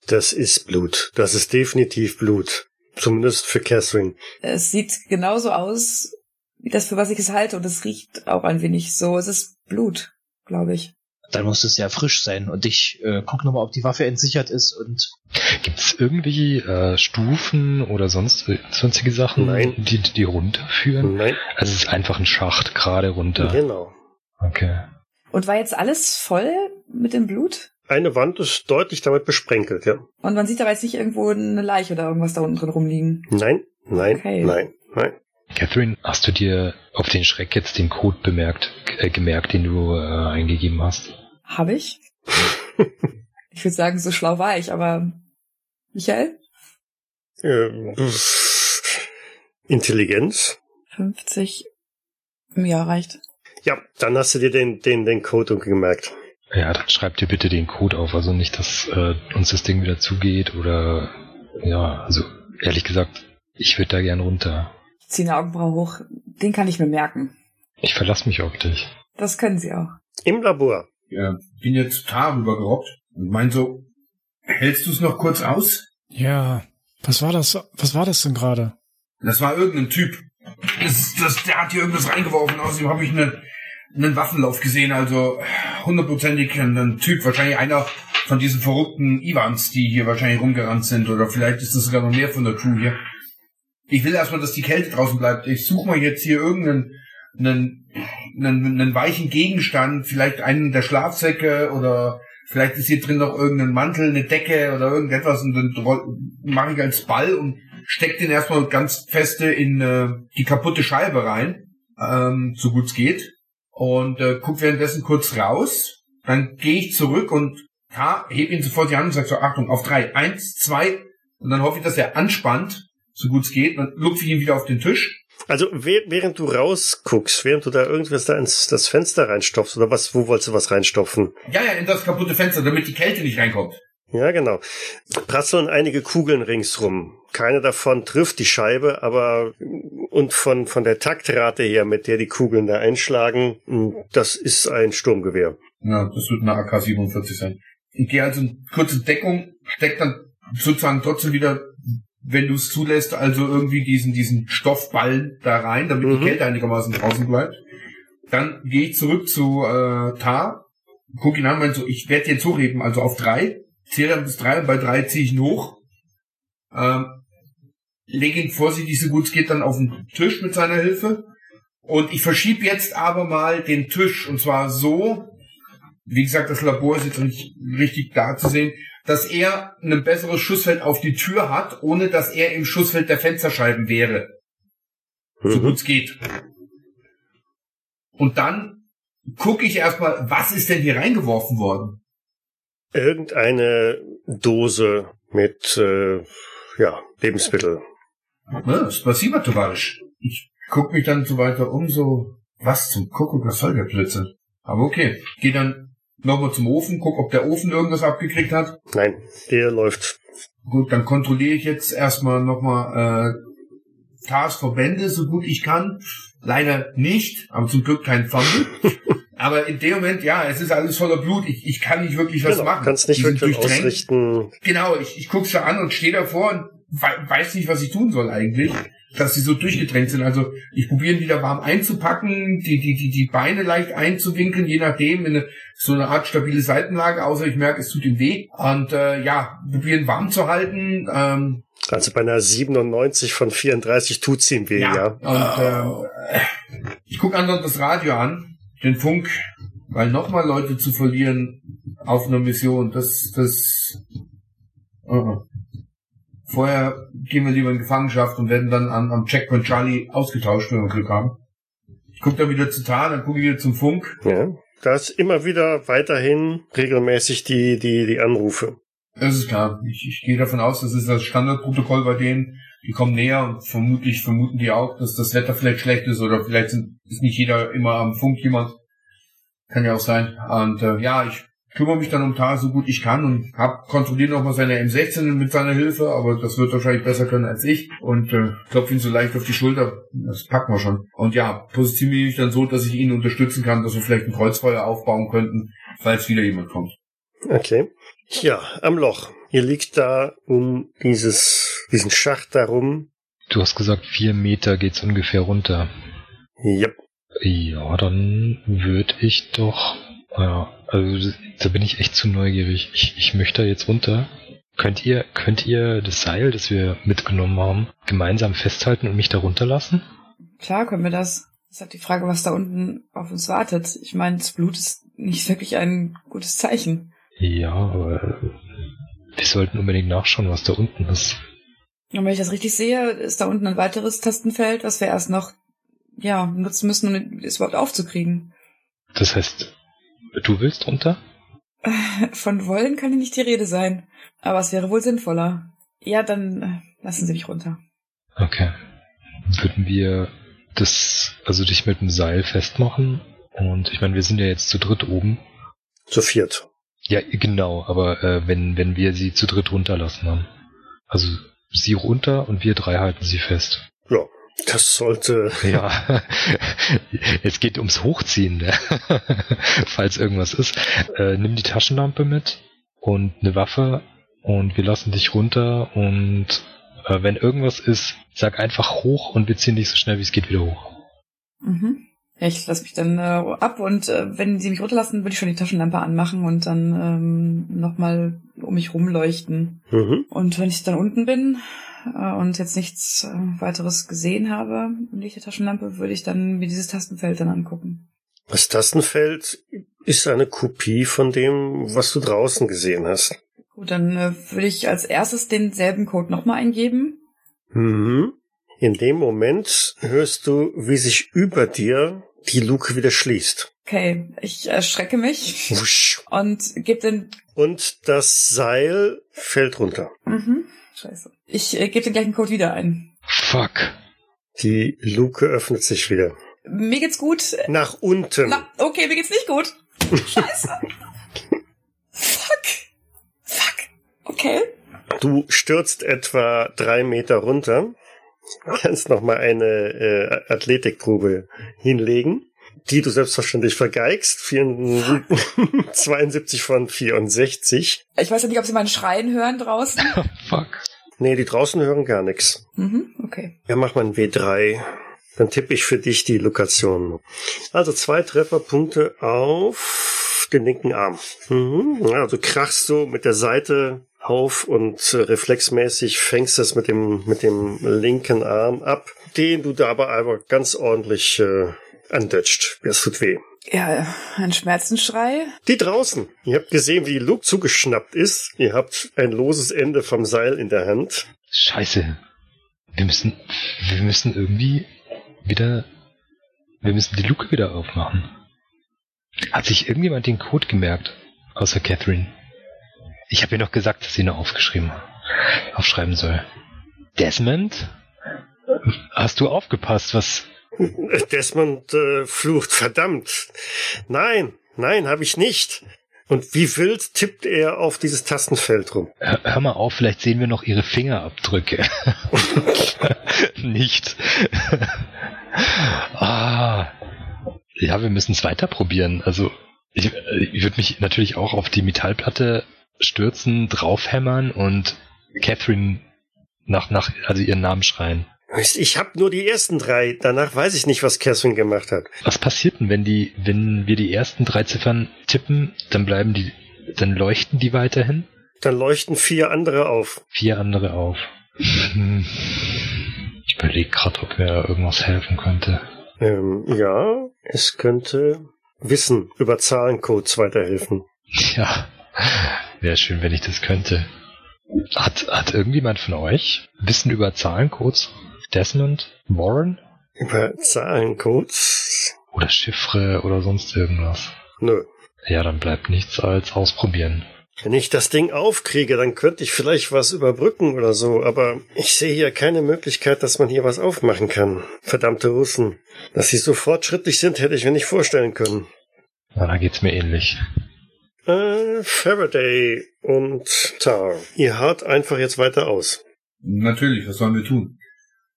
Das ist Blut. Das ist definitiv Blut. Zumindest für Catherine. Es sieht genauso aus, wie das, für was ich es halte. Und es riecht auch ein wenig so. Es ist Blut, glaube ich. Dann muss es ja frisch sein. Und ich äh, gucke nochmal, ob die Waffe entsichert ist und Gibt es irgendwie äh, Stufen oder sonst sonstige Sachen, Nein. die die runterführen? Nein, Also es ist einfach ein Schacht gerade runter. genau. Okay. Und war jetzt alles voll mit dem Blut? Eine Wand ist deutlich damit besprenkelt, ja. Und man sieht aber jetzt nicht irgendwo eine Leiche oder irgendwas da unten drin rumliegen. Nein, nein, Okay. nein, nein. Catherine, hast du dir auf den Schreck jetzt den Code bemerkt, äh, gemerkt, den du äh, eingegeben hast? Habe ich? <laughs> ich würde sagen, so schlau war ich, aber Michael? Ähm, Intelligenz? 50. Ja, reicht. Ja, dann hast du dir den, den, den Code gemerkt. Ja, dann schreib dir bitte den Code auf, also nicht, dass äh, uns das Ding wieder zugeht oder ja, also ehrlich gesagt, ich würde da gern runter. Ich ziehe eine Augenbraue hoch. Den kann ich mir merken. Ich verlasse mich auf dich. Das können sie auch. Im Labor. äh, bin jetzt Tar rübergerobbt und mein so, hältst du es noch kurz aus? Ja, was war das? Was war das denn gerade? Das war irgendein Typ. Das, das, der hat hier irgendwas reingeworfen. Außerdem habe ich eine, einen Waffenlauf gesehen. Also hundertprozentig ein, ein Typ. Wahrscheinlich einer von diesen verrückten Ivans, die hier wahrscheinlich rumgerannt sind. Oder vielleicht ist das sogar noch mehr von der Crew hier. Ich will erstmal, dass die Kälte draußen bleibt. Ich suche mal jetzt hier irgendeinen einen, einen, einen weichen Gegenstand. Vielleicht einen der Schlafsäcke oder vielleicht ist hier drin noch irgendein Mantel, eine Decke oder irgendetwas. Und dann mache ich als Ball und steck den erstmal ganz feste in äh, die kaputte Scheibe rein, ähm, so gut es geht. Und äh, guck währenddessen kurz raus. Dann gehe ich zurück und ja, heb ihn sofort die Hand und sag so, Achtung, auf drei. Eins, zwei. Und dann hoffe ich, dass er anspannt, so gut es geht. Dann lupfe ich ihn wieder auf den Tisch. Also wäh- während du rausguckst, während du da irgendwas da ins das Fenster reinstopfst oder was, wo wolltest du was reinstopfen? Ja, ja, in das kaputte Fenster, damit die Kälte nicht reinkommt. Ja, genau. Prasseln einige Kugeln ringsrum. Keine davon trifft die Scheibe, aber und von, von der Taktrate her, mit der die Kugeln da einschlagen, mh, das ist ein Sturmgewehr. Ja, das wird eine AK-47 sein. Ich gehe also in kurze Deckung, steck dann sozusagen trotzdem wieder, wenn du es zulässt, also irgendwie diesen, diesen Stoffball da rein, damit Mhm. die Kälte einigermaßen draußen bleibt. Dann gehe ich zurück zu äh, Tar, guck ihn an, mein so, ich werde jetzt hochheben, also auf drei, zähle dann bis drei und bei drei ziehe ich ihn hoch. Ähm, lege ihn vorsichtig, so gut es geht, dann auf den Tisch mit seiner Hilfe. Und ich verschiebe jetzt aber mal den Tisch, und zwar so, wie gesagt, das Labor ist jetzt nicht richtig da zu sehen, dass er ein besseres Schussfeld auf die Tür hat, ohne dass er im Schussfeld der Fensterscheiben wäre. So Mhm. gut es geht. Und dann gucke ich erstmal, was ist denn hier reingeworfen worden? Irgendeine Dose mit äh, ja, Lebensmittel. Ne, Spasiba, Tovarisch. Ich guck mich dann so weiter um, so, was zum Kuckuck, was soll der Blödsinn? Aber okay, geh dann nochmal zum Ofen, guck, ob der Ofen irgendwas abgekriegt hat. Nein, der läuft. Gut, dann kontrolliere ich jetzt erstmal nochmal äh, Tars Verbände, so gut ich kann. Leider nicht, aber zum Glück kein Fumble. <laughs> aber in dem Moment, ja, es ist alles voller Blut. Ich, ich kann nicht wirklich was Genau, machen. kannst nicht Die wirklich ausrichten. Genau, ich, ich gucke schon an und stehe davor und wei- weiß nicht, was ich tun soll eigentlich, dass sie so durchgedrängt sind. Also ich probiere ihn wieder warm einzupacken, die, die, die, die Beine leicht einzuwinkeln, je nachdem, in eine, so eine Art stabile Seitenlage, außer ich merke, es tut ihm weh. Und äh, ja, probieren warm zu halten. Ähm, Also bei einer 97 von 34 tut's ihm weh, ja. Und ähm, ich gucke anderen das Radio an, den Funk, weil nochmal Leute zu verlieren auf einer Mission, das, das. Uh Vorher gehen wir lieber in Gefangenschaft und werden dann an, am Checkpoint Charlie ausgetauscht, wenn wir Glück haben. Ich gucke dann wieder zu Tar, dann gucke ich wieder zum Funk. ja. Da ist immer wieder weiterhin regelmäßig die, die, die Anrufe. Das ist klar. Ich, ich gehe davon aus, das ist das Standardprotokoll bei denen. die kommen näher und vermutlich vermuten die auch, dass das Wetter vielleicht schlecht ist oder vielleicht sind, ist nicht jeder immer am Funk jemand. Kann ja auch sein. Und äh, ja, ich kümmere mich dann um Tal so gut ich kann und hab kontrolliert nochmal seine M16 mit seiner Hilfe, aber das wird wahrscheinlich besser können als ich und äh, klopfe ihn so leicht auf die Schulter. Das packen wir schon. Und ja, positioniere mich dann so, dass ich ihn unterstützen kann, dass wir vielleicht ein Kreuzfeuer aufbauen könnten, falls wieder jemand kommt. Okay. Ja, am Loch. Ihr liegt da um dieses, diesen Schacht darum. Du hast gesagt, vier Meter geht's ungefähr runter. Yep. Ja, dann würde ich doch. Ja, also da bin ich echt zu neugierig. Ich, ich möchte da jetzt runter. Könnt ihr, könnt ihr das Seil, das wir mitgenommen haben, gemeinsam festhalten und mich da runterlassen? Klar können wir das. Das ist halt die Frage, was da unten auf uns wartet. Ich meine, das Blut ist nicht wirklich ein gutes Zeichen. Ja, aber wir sollten unbedingt nachschauen, was da unten ist. Und wenn ich das richtig sehe, ist da unten ein weiteres Tastenfeld, was wir erst noch ja, nutzen müssen, um es überhaupt aufzukriegen. Das heißt, du willst runter? Von wollen kann nicht die Rede sein. Aber es wäre wohl sinnvoller. Ja, dann äh, lassen Sie mich runter. Okay. Würden wir das, also dich mit dem Seil festmachen? Und ich meine, wir sind ja jetzt zu dritt oben. Zu viert. Ja, genau, aber äh, wenn, wenn wir sie zu dritt runterlassen haben. Also sie runter und wir drei halten sie fest. Ja, das sollte. Ja, <laughs> es geht ums Hochziehen, ne? <laughs> falls irgendwas ist. Äh, nimm die Taschenlampe mit und eine Waffe und wir lassen dich runter und äh, wenn irgendwas ist, sag einfach hoch und wir ziehen dich so schnell wie es geht wieder hoch. Mhm. Ja, ich lasse mich dann äh, ab und äh, wenn sie mich runterlassen, würde ich schon die Taschenlampe anmachen und dann ähm, nochmal um mich rumleuchten. Mhm. Und wenn ich dann unten bin äh, und jetzt nichts äh, weiteres gesehen habe im Licht der Taschenlampe, würde ich dann mir dieses Tastenfeld dann angucken. Das Tastenfeld ist eine Kopie von dem, was du draußen gesehen hast. Gut, dann äh, würde ich als erstes denselben Code nochmal eingeben. Mhm. In dem Moment hörst du, wie sich über dir die Luke wieder schließt. Okay, ich erschrecke mich Wusch. und gebe den... Und das Seil fällt runter. Mhm, scheiße. Ich äh, gebe den gleichen Code wieder ein. Fuck. Die Luke öffnet sich wieder. Mir geht's gut. Nach unten. Na, okay, mir geht's nicht gut. Scheiße. Fuck. Fuck. Okay. Du stürzt etwa drei Meter runter. Kannst noch mal eine äh, Athletikprobe hinlegen, die du selbstverständlich vergeigst. 4, 72 <laughs> von 64. Ich weiß ja nicht, ob sie meinen Schreien hören draußen. <laughs> Fuck. Nee, die draußen hören gar nichts. Mhm, okay. Ja, mach mal ein W3. Dann tippe ich für dich die Lokation. Also zwei Trefferpunkte auf den linken Arm. Mhm. Ja, also krachst du mit der Seite auf und äh, reflexmäßig fängst es mit dem, mit dem linken Arm ab, den du dabei aber ganz ordentlich äh, andatscht. Das tut weh. Ja, ein Schmerzenschrei. Die draußen. Ihr habt gesehen, wie Luke zugeschnappt ist. Ihr habt ein loses Ende vom Seil in der Hand. Scheiße. Wir müssen, wir müssen irgendwie wieder, wir müssen die Luke wieder aufmachen. Hat sich irgendjemand den Code gemerkt? Außer Catherine. Ich habe ihr noch gesagt, dass sie noch aufgeschrieben, aufschreiben soll. Desmond? Hast du aufgepasst, was... <laughs> Desmond äh, flucht, verdammt. Nein, nein, habe ich nicht. Und wie wild tippt er auf dieses Tastenfeld rum? Hör, hör mal auf, vielleicht sehen wir noch ihre Fingerabdrücke. <laughs> Nicht. <laughs> ah. Ja, wir müssen es weiter probieren. Also, ich, ich würde mich natürlich auch auf die Metallplatte stürzen, draufhämmern und Catherine nach, nach, also ihren Namen schreien. Ich habe nur die ersten drei. Danach weiß ich nicht, was Catherine gemacht hat. Was passiert denn, wenn die, wenn wir die ersten drei Ziffern tippen, dann bleiben die, dann leuchten die weiterhin? Dann leuchten vier andere auf. Vier andere auf. Hm. Ich überlege gerade, ob mir irgendwas helfen könnte. Ähm, ja, es könnte Wissen über Zahlencodes weiterhelfen. Ja, wäre schön, wenn ich das könnte. Hat, hat irgendjemand von euch Wissen über Zahlencodes? Desmond? Warren? Über Zahlencodes? Oder Chiffre oder sonst irgendwas? Nö. Ja, dann bleibt nichts als ausprobieren. Wenn ich das Ding aufkriege, dann könnte ich vielleicht was überbrücken oder so, aber ich sehe hier keine Möglichkeit, dass man hier was aufmachen kann. Verdammte Russen. Dass sie so fortschrittlich sind, hätte ich mir nicht vorstellen können. Na, da geht's mir ähnlich. Äh, Faraday und Tar. Ihr hart einfach jetzt weiter aus. Natürlich, was sollen wir tun?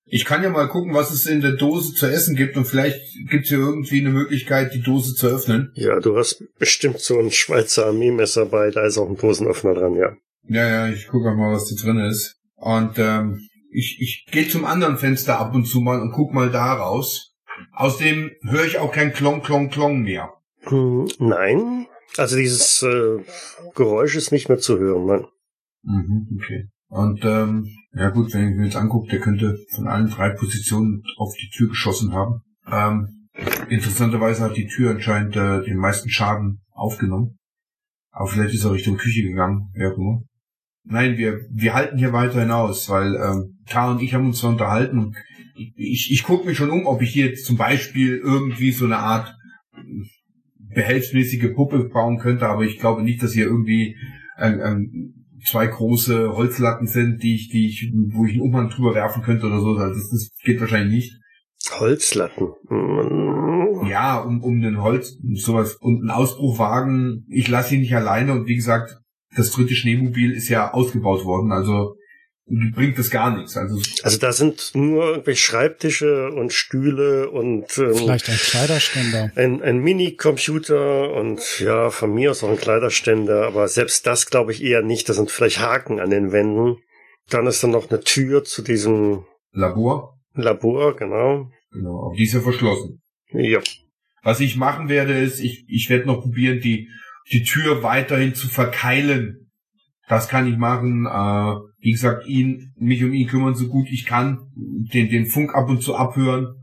Ich kann ja mal gucken, was es in der Dose zu essen gibt und vielleicht gibt es hier irgendwie eine Möglichkeit, die Dose zu öffnen. Ja, du hast bestimmt so ein Schweizer Armeemesser bei, da ist auch ein Dosenöffner dran, ja. Ja, ja, ich gucke mal, was da drin ist. Und ähm, ich, ich gehe zum anderen Fenster ab und zu mal und guck mal da raus. Außerdem höre ich auch kein Klong, Klong, Klong mehr. Hm, nein, also dieses äh, Geräusch ist nicht mehr zu hören, nein. Mhm, okay. Und ähm, ja gut, wenn ich mir jetzt angucke, der könnte von allen drei Positionen auf die Tür geschossen haben. Ähm, interessanterweise hat die Tür anscheinend äh, den meisten Schaden aufgenommen. Aber vielleicht ist er Richtung Küche gegangen, wer auch. Nein, wir, wir halten hier weiterhin aus, weil ähm, Tar und ich haben uns da unterhalten und ich, ich, ich gucke mich schon um, ob ich hier jetzt zum Beispiel irgendwie so eine Art behelfsmäßige Puppe bauen könnte, aber ich glaube nicht, dass hier irgendwie ähm, ähm, zwei große Holzlatten sind, die ich, die ich, wo ich einen Umhang drüber werfen könnte oder so. Das, das geht wahrscheinlich nicht. Holzlatten. Hm. Ja, um, um den Holz, sowas und einen Ausbruchwagen, ich lasse ihn nicht alleine und wie gesagt, das dritte Schneemobil ist ja ausgebaut worden, also bringt das gar nichts. Also, Also da sind nur irgendwelche Schreibtische und Stühle und ähm, Vielleicht ein Kleiderständer. ein, ein Mini-Computer und ja, von mir aus auch ein Kleiderständer, aber selbst das glaube ich eher nicht. Da sind vielleicht Haken an den Wänden. Dann ist dann noch eine Tür zu diesem Labor, Labor, genau. genau, aber die ist ja verschlossen. Ja. Was ich machen werde, ist, ich, ich werde noch probieren, die, die Tür weiterhin zu verkeilen. Das kann ich machen. Äh, wie gesagt, ihn, mich um ihn kümmern, so gut ich kann, den, den Funk ab und zu abhören.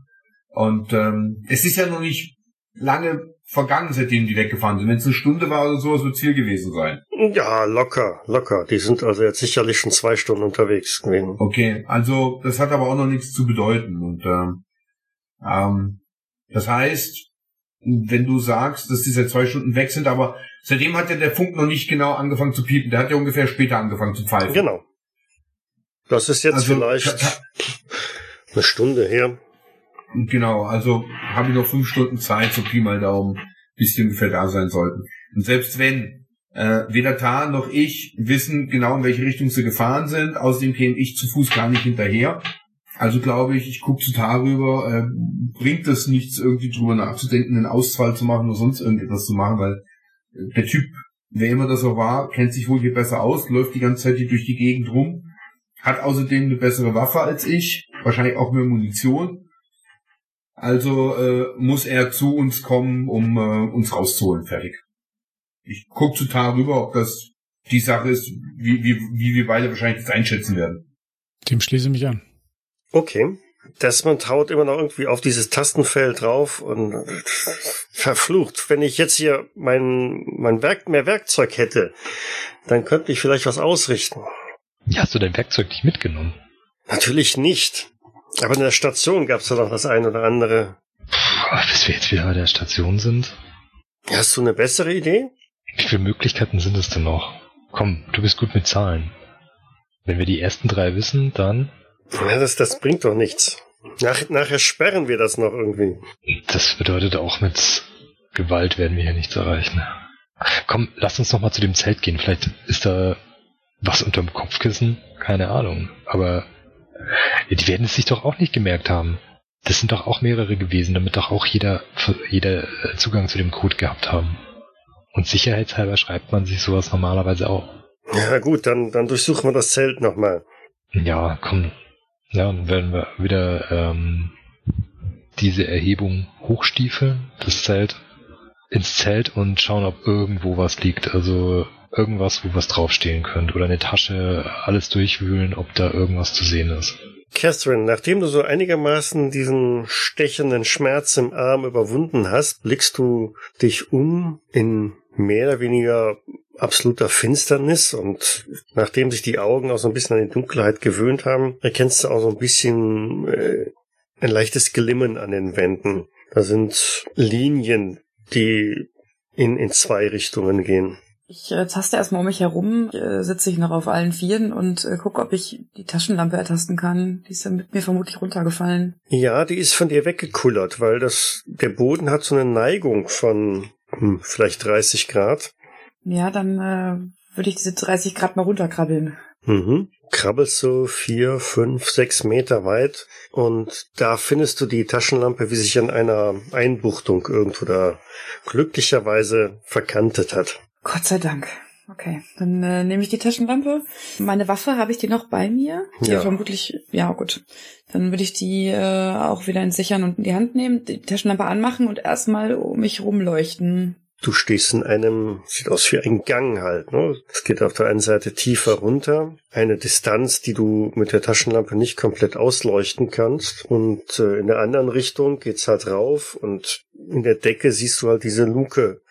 Und ähm, es ist ja noch nicht lange vergangen, seitdem die weggefahren sind. Wenn es eine Stunde war oder so, es wird Ziel gewesen sein. Ja, locker, locker. Die sind also jetzt sicherlich schon zwei Stunden unterwegs gewesen. Okay, also das hat aber auch noch nichts zu bedeuten. Und ähm, ähm, das heißt, wenn du sagst, dass die seit zwei Stunden weg sind, aber seitdem hat ja der Funk noch nicht genau angefangen zu piepen. Der hat ja ungefähr später angefangen zu pfeifen. Genau. Das ist jetzt Also, vielleicht eine Stunde her. Genau, also habe ich noch fünf Stunden Zeit, so Pi mal Daumen, bis die ungefähr da sein sollten. Und selbst wenn äh, weder Tar noch ich wissen genau, in welche Richtung sie gefahren sind, außerdem käme ich zu Fuß gar nicht hinterher. Also glaube ich, ich gucke zu Tar rüber, äh, bringt es nichts, irgendwie drüber nachzudenken, einen Ausfall zu machen oder sonst irgendetwas zu machen, weil äh, der Typ, wer immer das auch war, kennt sich wohl hier besser aus, läuft die ganze Zeit hier durch die Gegend rum, hat außerdem eine bessere Waffe als ich, wahrscheinlich auch mehr Munition. Also äh, muss er zu uns kommen, um äh, uns rauszuholen. Fertig. Ich guck zu Tar rüber, ob das die Sache ist, wie, wie, wie wir beide wahrscheinlich das einschätzen werden. Dem schließe ich mich an. Okay. Desmond haut immer noch irgendwie auf dieses Tastenfeld drauf und verflucht. Wenn ich jetzt hier mein, mein Werk, mehr Werkzeug hätte, dann könnte ich vielleicht was ausrichten. Ja, hast du dein Werkzeug nicht mitgenommen? Natürlich nicht. Aber in der Station gab es ja noch das ein oder andere. Puh, bis wir jetzt wieder bei der Station sind. Hast du eine bessere Idee? Wie viele Möglichkeiten sind es denn noch? Komm, du bist gut mit Zahlen. Wenn wir die ersten drei wissen, dann. Ja, das, das bringt doch nichts. Nach, nachher sperren wir das noch irgendwie. Das bedeutet auch mit Gewalt werden wir hier nichts erreichen. Komm, lass uns noch mal zu dem Zelt gehen. Vielleicht ist da was unterm Kopfkissen. Keine Ahnung. Aber die werden es sich doch auch nicht gemerkt haben. Das sind doch auch mehrere gewesen, damit doch auch jeder, jeder äh, Zugang zu dem Code gehabt haben. Und sicherheitshalber schreibt man sich sowas normalerweise auch. Ja gut, dann, dann durchsuchen wir das Zelt nochmal. Ja, komm. Ja, und werden wir wieder ähm, diese Erhebung hochstiefeln, das Zelt, ins Zelt und schauen, ob irgendwo was liegt. Also irgendwas, wo was draufstehen könnte. Oder eine Tasche, alles durchwühlen, ob da irgendwas zu sehen ist. Catherine, nachdem du so einigermaßen diesen stechenden Schmerz im Arm überwunden hast, blickst du dich um in mehr oder weniger absoluter Finsternis und nachdem sich die Augen auch so ein bisschen an die Dunkelheit gewöhnt haben, erkennst du auch so ein bisschen äh, ein leichtes Glimmen an den Wänden. Da sind Linien, die in, in zwei Richtungen gehen. Ich äh, taste erstmal um mich herum, äh, sitze ich noch auf allen Vieren und äh, gucke, ob ich die Taschenlampe ertasten kann. Die ist dann mit mir vermutlich runtergefallen. Ja, die ist von dir weggekullert, weil das der Boden hat so eine Neigung von hm, vielleicht 30 Grad. Ja, dann äh, würde ich diese 30 Grad mal runterkrabbeln. Mhm. Krabbelst so vier, fünf, sechs Meter weit und da findest du die Taschenlampe, wie sich an einer Einbuchtung irgendwo da glücklicherweise verkantet hat. Gott sei Dank. Okay, dann äh, nehme ich die Taschenlampe. Meine Waffe, habe ich die noch bei mir? Die Ja. vermutlich, ja gut. Dann würde ich die äh, auch wieder entsichern und in die Hand nehmen, die Taschenlampe anmachen und erstmal um mich rumleuchten. Du stehst in einem, sieht aus wie ein Gang halt, ne? Es geht auf der einen Seite tiefer runter, eine Distanz, die du mit der Taschenlampe nicht komplett ausleuchten kannst. Und äh, in der anderen Richtung geht's halt rauf und in der Decke siehst du halt diese Luke,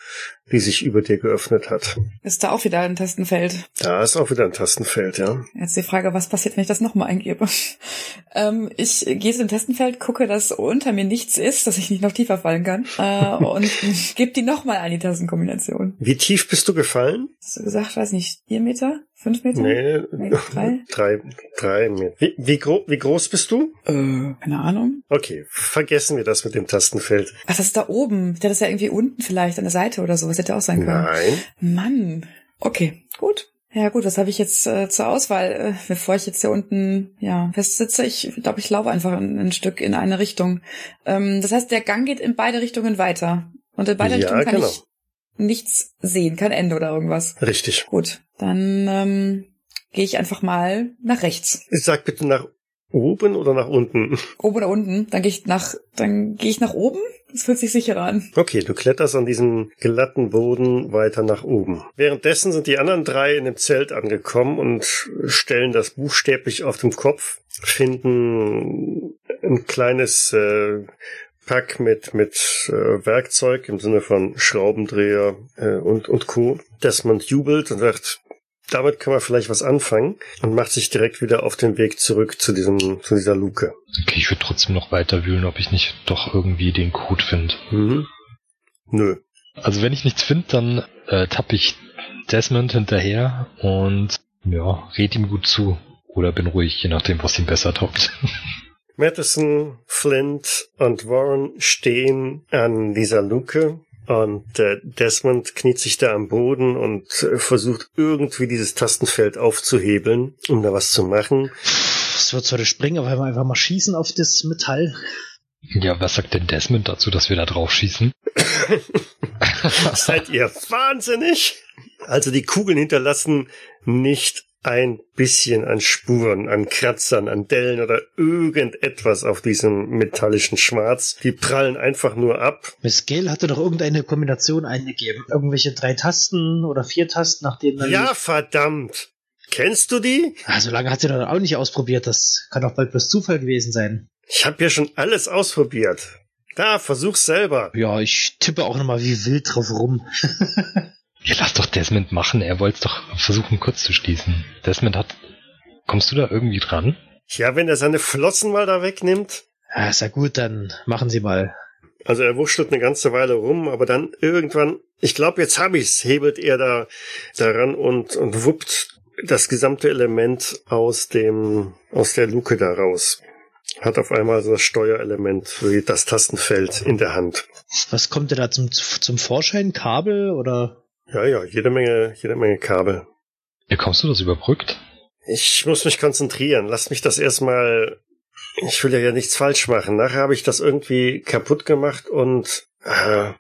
die sich über dir geöffnet hat. Ist da auch wieder ein Tastenfeld. Da ist auch wieder ein Tastenfeld, ja. Jetzt die Frage, was passiert, wenn ich das nochmal eingebe? <laughs> ähm, ich gehe zu dem Tastenfeld, gucke, dass unter mir nichts ist, dass ich nicht noch tiefer fallen kann äh, und <laughs> gebe die nochmal an die Tastenkombination. Wie tief bist du gefallen? Hast du gesagt, weiß nicht, vier Meter? Fünf Meter? Nee, Nee, drei? <laughs> drei, drei Meter. Wie, wie, gro wie groß bist du? Äh, keine Ahnung. Okay, vergessen wir das mit dem Tastenfeld. Ach, das ist da oben. Ich das ist ja irgendwie unten vielleicht an der Seite oder so. Das hätte auch sein können. Nein. Mann. Okay, gut. Ja gut, was habe ich jetzt äh, zur Auswahl, äh, bevor ich jetzt hier unten ja festsitze? Ich glaube, ich laufe einfach ein, ein Stück in eine Richtung. Ähm, das heißt, der Gang geht in beide Richtungen weiter. Und in beide Ja, Richtungen kann genau. ich nichts sehen, kein Ende oder irgendwas. Richtig. Gut, dann ähm, gehe ich einfach mal nach rechts. Sag bitte nach oben oder nach unten. <laughs> Oben oder unten. Dann gehe ich nach, dann gehe ich nach oben. Das fühlt sich sicherer an. Okay, du kletterst an diesem glatten Boden weiter nach oben. Währenddessen sind die anderen drei in dem Zelt angekommen und stellen das buchstäblich auf dem Kopf, finden ein kleines äh, Pack mit mit äh, Werkzeug im Sinne von Schraubendreher äh, und und Co. Desmond jubelt und sagt, damit kann man vielleicht was anfangen und macht sich direkt wieder auf den Weg zurück zu diesem zu dieser Luke. Okay, ich würde trotzdem noch weiter wühlen, ob ich nicht doch irgendwie den Code finde. Mhm. Nö. Also wenn ich nichts finde, dann äh, tappe ich Desmond hinterher und ja, red ihm gut zu. Oder bin ruhig, je nachdem, was ihm besser taugt. <laughs> Madison, Flint und Warren stehen an dieser Luke und äh, Desmond kniet sich da am Boden und äh, versucht irgendwie dieses Tastenfeld aufzuhebeln, um da was zu machen. Es wird zwar springen, aber wenn wir einfach mal schießen auf das Metall. ja, was sagt denn Desmond dazu, dass wir da drauf schießen? <laughs> Seid ihr wahnsinnig? Also die Kugeln hinterlassen nicht ein bisschen an Spuren, an Kratzern, an Dellen oder irgendetwas auf diesem metallischen Schwarz. Die prallen einfach nur ab Miss Gale hatte doch irgendeine Kombination eingegeben. Irgendwelche drei Tasten oder vier Tasten, nach denen dann. Ja, verdammt. Kennst du die? Ah, so lange hat sie doch auch nicht ausprobiert. Das kann doch bald bloß Zufall gewesen sein. Ich habe ja schon alles ausprobiert. Da, versuch's selber. Ja, ich tippe auch nochmal wie wild drauf rum. <laughs> Ja, lass doch Desmond machen. Er wollte es doch versuchen, kurz zu schließen. Desmond hat... Kommst du da irgendwie dran? Ja, wenn er seine Flossen mal da wegnimmt. Ja, ist ja gut, dann machen Sie mal. Also er wurschtelt eine ganze Weile rum, aber dann irgendwann, ich glaube, jetzt hab ich's, hebelt er da daran und, und wuppt das gesamte Element aus dem, aus der Luke da raus. Hat auf einmal so das Steuerelement, wie das Tastenfeld in der Hand. Was kommt denn da zum, zum Vorschein? Kabel oder? Ja, ja, jede Menge, jede Menge Kabel. Ja, kommst du das überbrückt? Ich muss mich konzentrieren. Lass mich das erstmal. Ich will ja, nichts falsch machen. Nachher habe ich das irgendwie kaputt gemacht und äh,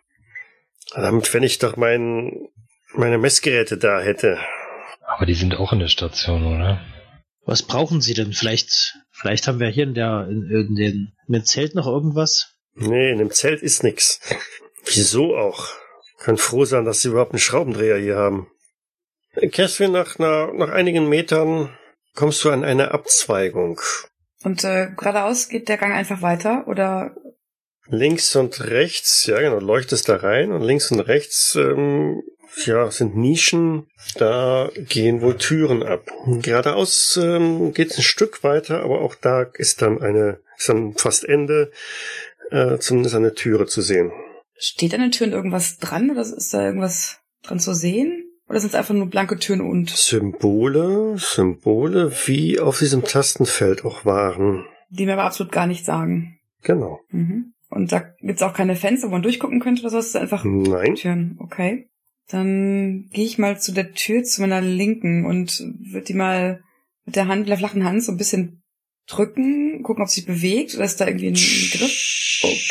damit, wenn ich doch mein, meine Messgeräte da hätte. Aber die sind auch in der Station, oder? Was brauchen Sie denn? Vielleicht, vielleicht haben wir hier in der, in, in den, in dem Zelt noch irgendwas? Nee, in dem Zelt ist nix. Wieso auch? Können froh sein, dass sie überhaupt einen Schraubendreher hier haben. Catherine, nach, nach, nach einigen Metern kommst du an eine Abzweigung. Und äh, geradeaus geht der Gang einfach weiter oder Links und rechts, ja genau, leuchtest da rein und links und rechts, ähm, ja, sind Nischen, da gehen wohl Türen ab. Geradeaus ähm, geht ein Stück weiter, aber auch da ist dann eine, ist dann fast Ende, äh, zumindest eine Türe zu sehen. Steht an den Türen irgendwas dran oder ist da irgendwas dran zu sehen? Oder sind es einfach nur blanke Türen und? Symbole, Symbole, wie auf diesem Tastenfeld auch waren. Die mir aber absolut gar nichts sagen. Genau. Mhm. Und da gibt's auch keine Fenster, wo man durchgucken könnte oder so. Es ist einfach Nein. Türen. Okay. Dann gehe ich mal zu der Tür zu meiner Linken und würde die mal mit der Hand, mit der flachen Hand so ein bisschen drücken, gucken, ob sie sich bewegt oder ist da irgendwie ein Griff.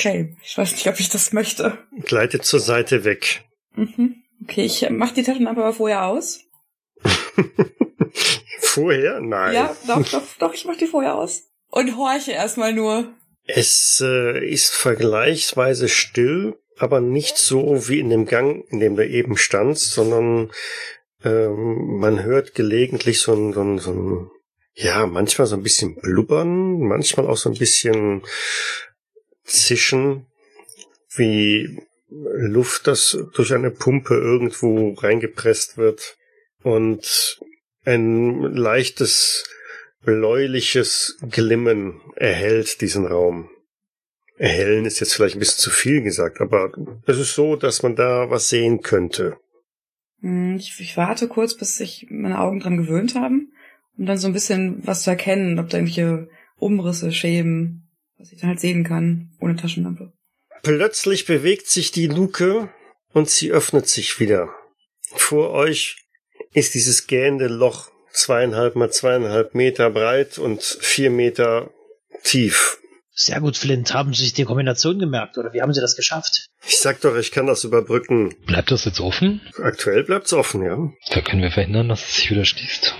Okay. Ich weiß nicht, ob ich das möchte. Gleitet zur Seite weg. Mhm. Okay, ich mach die Taschenlampe aber vorher aus. <laughs> Vorher? Nein. Ja, doch, doch, doch, ich mach die vorher aus. Und horche erstmal nur. Es äh, ist vergleichsweise still, aber nicht so wie in dem Gang, in dem du eben standst, sondern ähm, man hört gelegentlich so ein, so ein, so ein, ja, manchmal so ein bisschen blubbern, manchmal auch so ein bisschen zischen, wie Luft, das durch eine Pumpe irgendwo reingepresst wird und ein leichtes bläuliches Glimmen erhellt diesen Raum. Erhellen ist jetzt vielleicht ein bisschen zu viel gesagt, aber es ist so, dass man da was sehen könnte. Hm, Ich, ich warte kurz, bis sich meine Augen dran gewöhnt haben, um dann so ein bisschen was zu erkennen, ob da irgendwelche Umrisse, Schäben, was ich dann halt sehen kann, ohne Taschenlampe. Plötzlich bewegt sich die Luke und sie öffnet sich wieder. Vor euch ist dieses gähnende Loch zweieinhalb mal zweieinhalb Meter breit und vier Meter tief. Sehr gut, Flint. Haben Sie sich die Kombination gemerkt oder wie haben Sie das geschafft? Ich sag doch, ich kann das überbrücken. Bleibt das jetzt offen? Aktuell bleibt's offen, ja. Da können wir verhindern, dass es sich wieder schließt.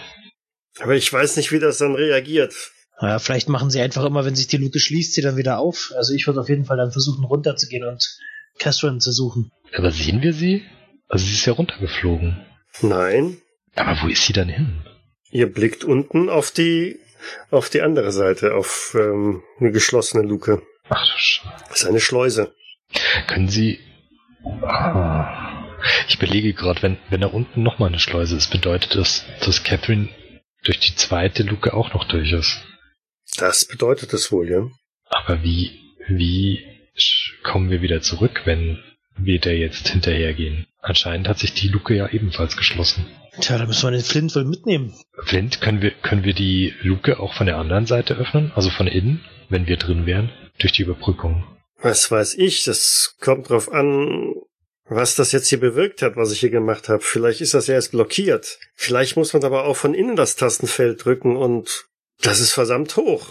Aber ich weiß nicht, wie das dann reagiert. Naja, vielleicht machen Sie einfach immer, wenn sich die Luke schließt, sie dann wieder auf. Also ich würde auf jeden Fall dann versuchen, runterzugehen und Catherine zu suchen. Aber sehen wir sie? Also sie ist ja runtergeflogen. Nein, Aber wo ist sie dann hin? ihr blickt unten auf die auf die andere Seite, auf ähm, eine geschlossene Luke. Ach du Scheiße. Das ist eine Schleuse. Können Sie. Ah. Ich belege gerade, wenn, wenn da unten nochmal eine Schleuse ist, bedeutet das, dass Catherine durch die zweite Luke auch noch durch ist. Das bedeutet es wohl, ja. Aber wie, wie sch- kommen wir wieder zurück, wenn wir da jetzt hinterhergehen? Anscheinend hat sich die Luke ja ebenfalls geschlossen. Tja, da müssen wir den Flint wohl mitnehmen. Flint, können wir, können wir die Luke auch von der anderen Seite öffnen? Also von innen, wenn wir drin wären? Durch die Überbrückung. Was weiß ich, das kommt drauf an, was das jetzt hier bewirkt hat, was ich hier gemacht habe. Vielleicht ist das ja erst blockiert. Vielleicht muss man aber auch von innen das Tastenfeld drücken und das ist verdammt hoch.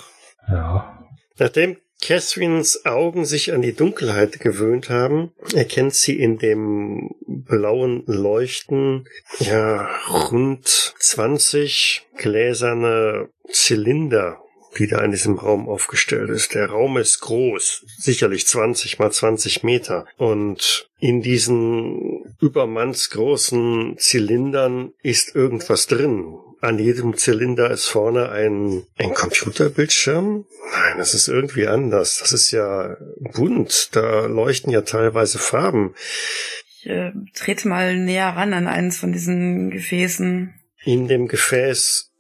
Ja. Nachdem Catherines Augen sich an die Dunkelheit gewöhnt haben, erkennt sie in dem blauen Leuchten ja rund 20 gläserne Zylinder, die da in diesem Raum aufgestellt ist. Der Raum ist groß, sicherlich 20 mal 20 Meter. Und in diesen übermannsgroßen Zylindern ist irgendwas drin. An jedem Zylinder ist vorne ein, ein Computerbildschirm. Nein, das ist irgendwie anders. Das ist ja bunt. Da leuchten ja teilweise Farben. Ich äh, trete mal näher ran an eins von diesen Gefäßen. In dem Gefäß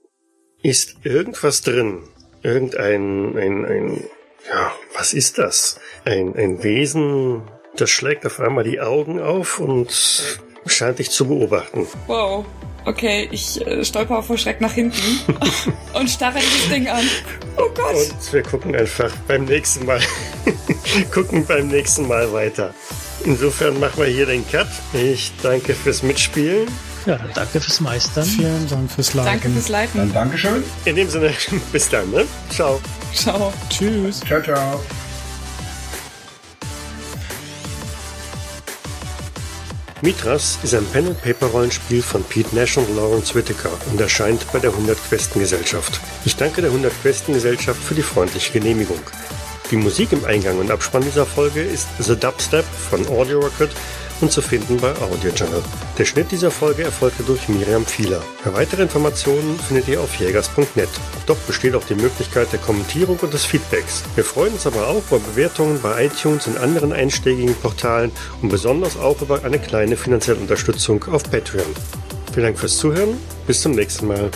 ist irgendwas drin. Irgendein, ein, ein, ja, was ist das? Ein, ein Wesen, das schlägt auf einmal die Augen auf und scheint dich zu beobachten. Wow. Okay, ich äh, stolper vor Schreck nach hinten <laughs> und starre dieses Ding an. Oh Gott. Und wir gucken einfach beim nächsten Mal, <laughs> gucken beim nächsten Mal weiter. Insofern machen wir hier den Cut. Ich danke fürs Mitspielen. Ja, dann danke fürs Meistern. Vielen Dank fürs Leiten. Danke fürs Dann Leiten. Dankeschön. In dem Sinne, <laughs> bis dann, ne? Ciao. Ciao. Tschüss. Ciao, ciao. Mitras ist ein Pen-and-Paper-Rollenspiel von Pete Nash und Lawrence Whittaker und erscheint bei der 100 Questen Gesellschaft. Ich danke der 100 Questen Gesellschaft für die freundliche Genehmigung. Die Musik im Eingang und Abspann dieser Folge ist The Dubstep von Audio Rocket und zu finden bei Audio Channel. Der Schnitt dieser Folge erfolgte durch Miriam Fieler. Weitere Informationen findet ihr auf jägers.net. Dort besteht auch die Möglichkeit der Kommentierung und des Feedbacks. Wir freuen uns aber auch über Bewertungen bei iTunes und anderen einschlägigen Portalen und besonders auch über eine kleine finanzielle Unterstützung auf Patreon. Vielen Dank fürs Zuhören. Bis zum nächsten Mal.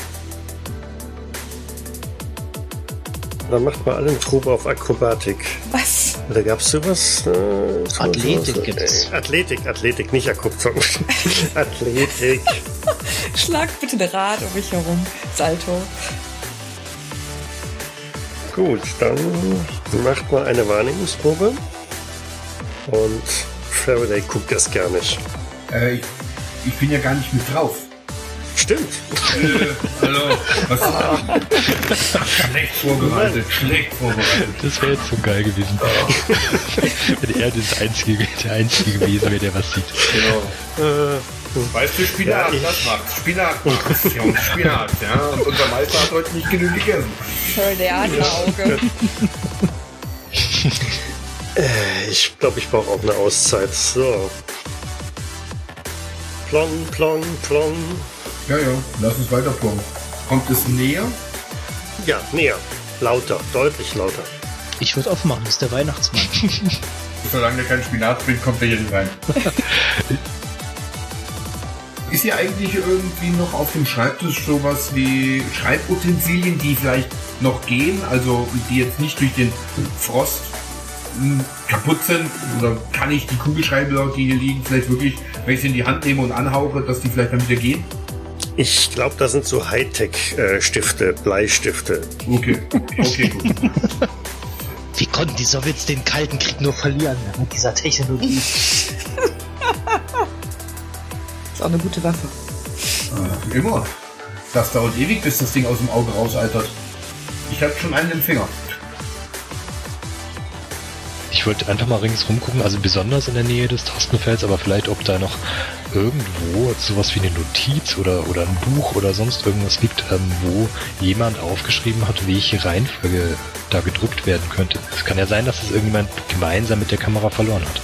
Dann macht mal alle eine Probe auf Akrobatik. Was? Da gab's sowas? Äh, sowas- Athletik sowas- gibt es. Athletik, Athletik, nicht Akrobatik. <laughs> Athletik. Schlagt bitte ein Rad um mich herum. Salto. Gut, dann macht mal eine Wahrnehmungsprobe. Und Faraday guckt das gar nicht. Äh, ich, ich bin ja gar nicht mit drauf. Stimmt. Äh, hallo, was Schlecht vorbereitet, schlecht vorbereitet. Das wäre jetzt so geil gewesen. Wenn er das Einzige, der Einzige gewesen wäre, der was sieht. Genau. Äh, Weißt du, Spinat, Ja, das macht's. Spinat. Jungs, Spinat, ja. Und unser Meister hat heute nicht genug gegessen. Der hat ein Auge. ich glaube, ich brauche auch eine Auszeit. So. Plong, plong, plong. Ja, ja, lass uns weiter plomben. Kommt es näher? Ja, näher. Lauter, deutlich lauter. Ich würde aufmachen, das ist der Weihnachtsmann. <laughs> Solange der keinen Spinat bringt, kommt er hier nicht rein. <laughs> Ist hier eigentlich irgendwie noch auf dem Schreibtisch sowas wie Schreibutensilien, die vielleicht noch gehen, also die jetzt nicht durch den Frost mh, kaputt sind? Oder kann ich die Kugelschreiber, die hier liegen, vielleicht wirklich, wenn ich sie in die Hand nehme und anhauche, dass die vielleicht dann wieder gehen? Ich glaube, das sind so Hightech-Stifte, Bleistifte. Okay, okay, gut. Wie konnten die Sowjets den Kalten Krieg nur verlieren mit dieser Technologie? Ist auch eine gute Waffe. Äh, immer. Das dauert ewig, bis das Ding aus dem Auge rausaltert. Ich habe schon einen im Finger. Ich wollte einfach mal ringsrum gucken, also besonders in der Nähe des Tastenfelds, aber vielleicht ob da noch irgendwo sowas wie eine Notiz oder, oder ein Buch oder sonst irgendwas liegt, ähm, wo jemand aufgeschrieben hat, welche Reihenfolge da gedrückt werden könnte. Es kann ja sein, dass es irgendjemand gemeinsam mit der Kamera verloren hat.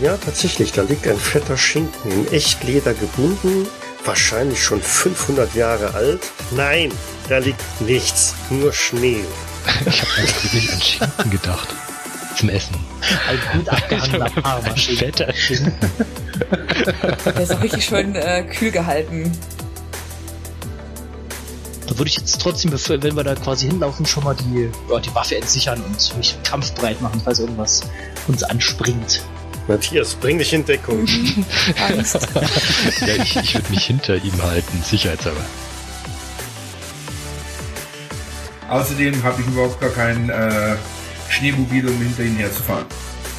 Ja, tatsächlich, da liegt ein fetter Schinken in Echtleder gebunden, wahrscheinlich schon 500 Jahre alt. Nein, da liegt nichts, nur Schnee. <laughs> Ich habe wirklich an Schinken gedacht. Zum Essen. Ein gut <laughs> abgehangener Ein Parmaschinken. fetter. Der ist auch richtig schön äh, kühl gehalten. Da würde ich jetzt trotzdem, wenn wir da quasi hinlaufen, schon mal die, ja, die Waffe entsichern und mich kampfbereit machen, falls irgendwas uns anspringt. Matthias, bring dich in Deckung. Angst. <laughs> Ja, ich, ich würde mich hinter ihm halten, sicherheitshalber. Außerdem habe ich überhaupt gar kein äh, Schneemobil, um hinter ihnen herzufahren.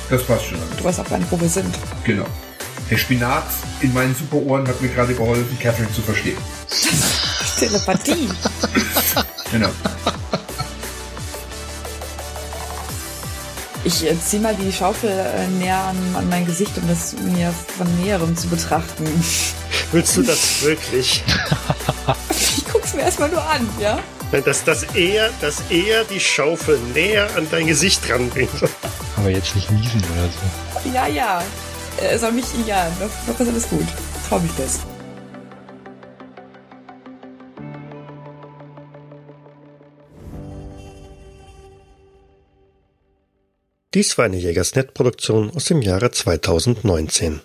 Das passt schon. Du weißt auch gar nicht, wo wir sind. Genau. Der Spinat in meinen Superohren hat mir gerade geholfen, Catherine zu verstehen. <laughs> Telepathie. Genau. Ich äh, zieh mal die Schaufel äh, näher an, an mein Gesicht, um das mir von näherem zu betrachten. Willst du das wirklich? <laughs> Ich guck's mir erstmal nur an, ja? Nein, dass, dass, er, dass er die Schaufel näher an dein Gesicht ranbringt. <laughs> Aber jetzt nicht niesen oder so. Ja, ja. Er soll mich, ja, doch, doch ist alles gut. Trau mich das. Dies war eine Jägersnet-Produktion aus dem Jahre 2019.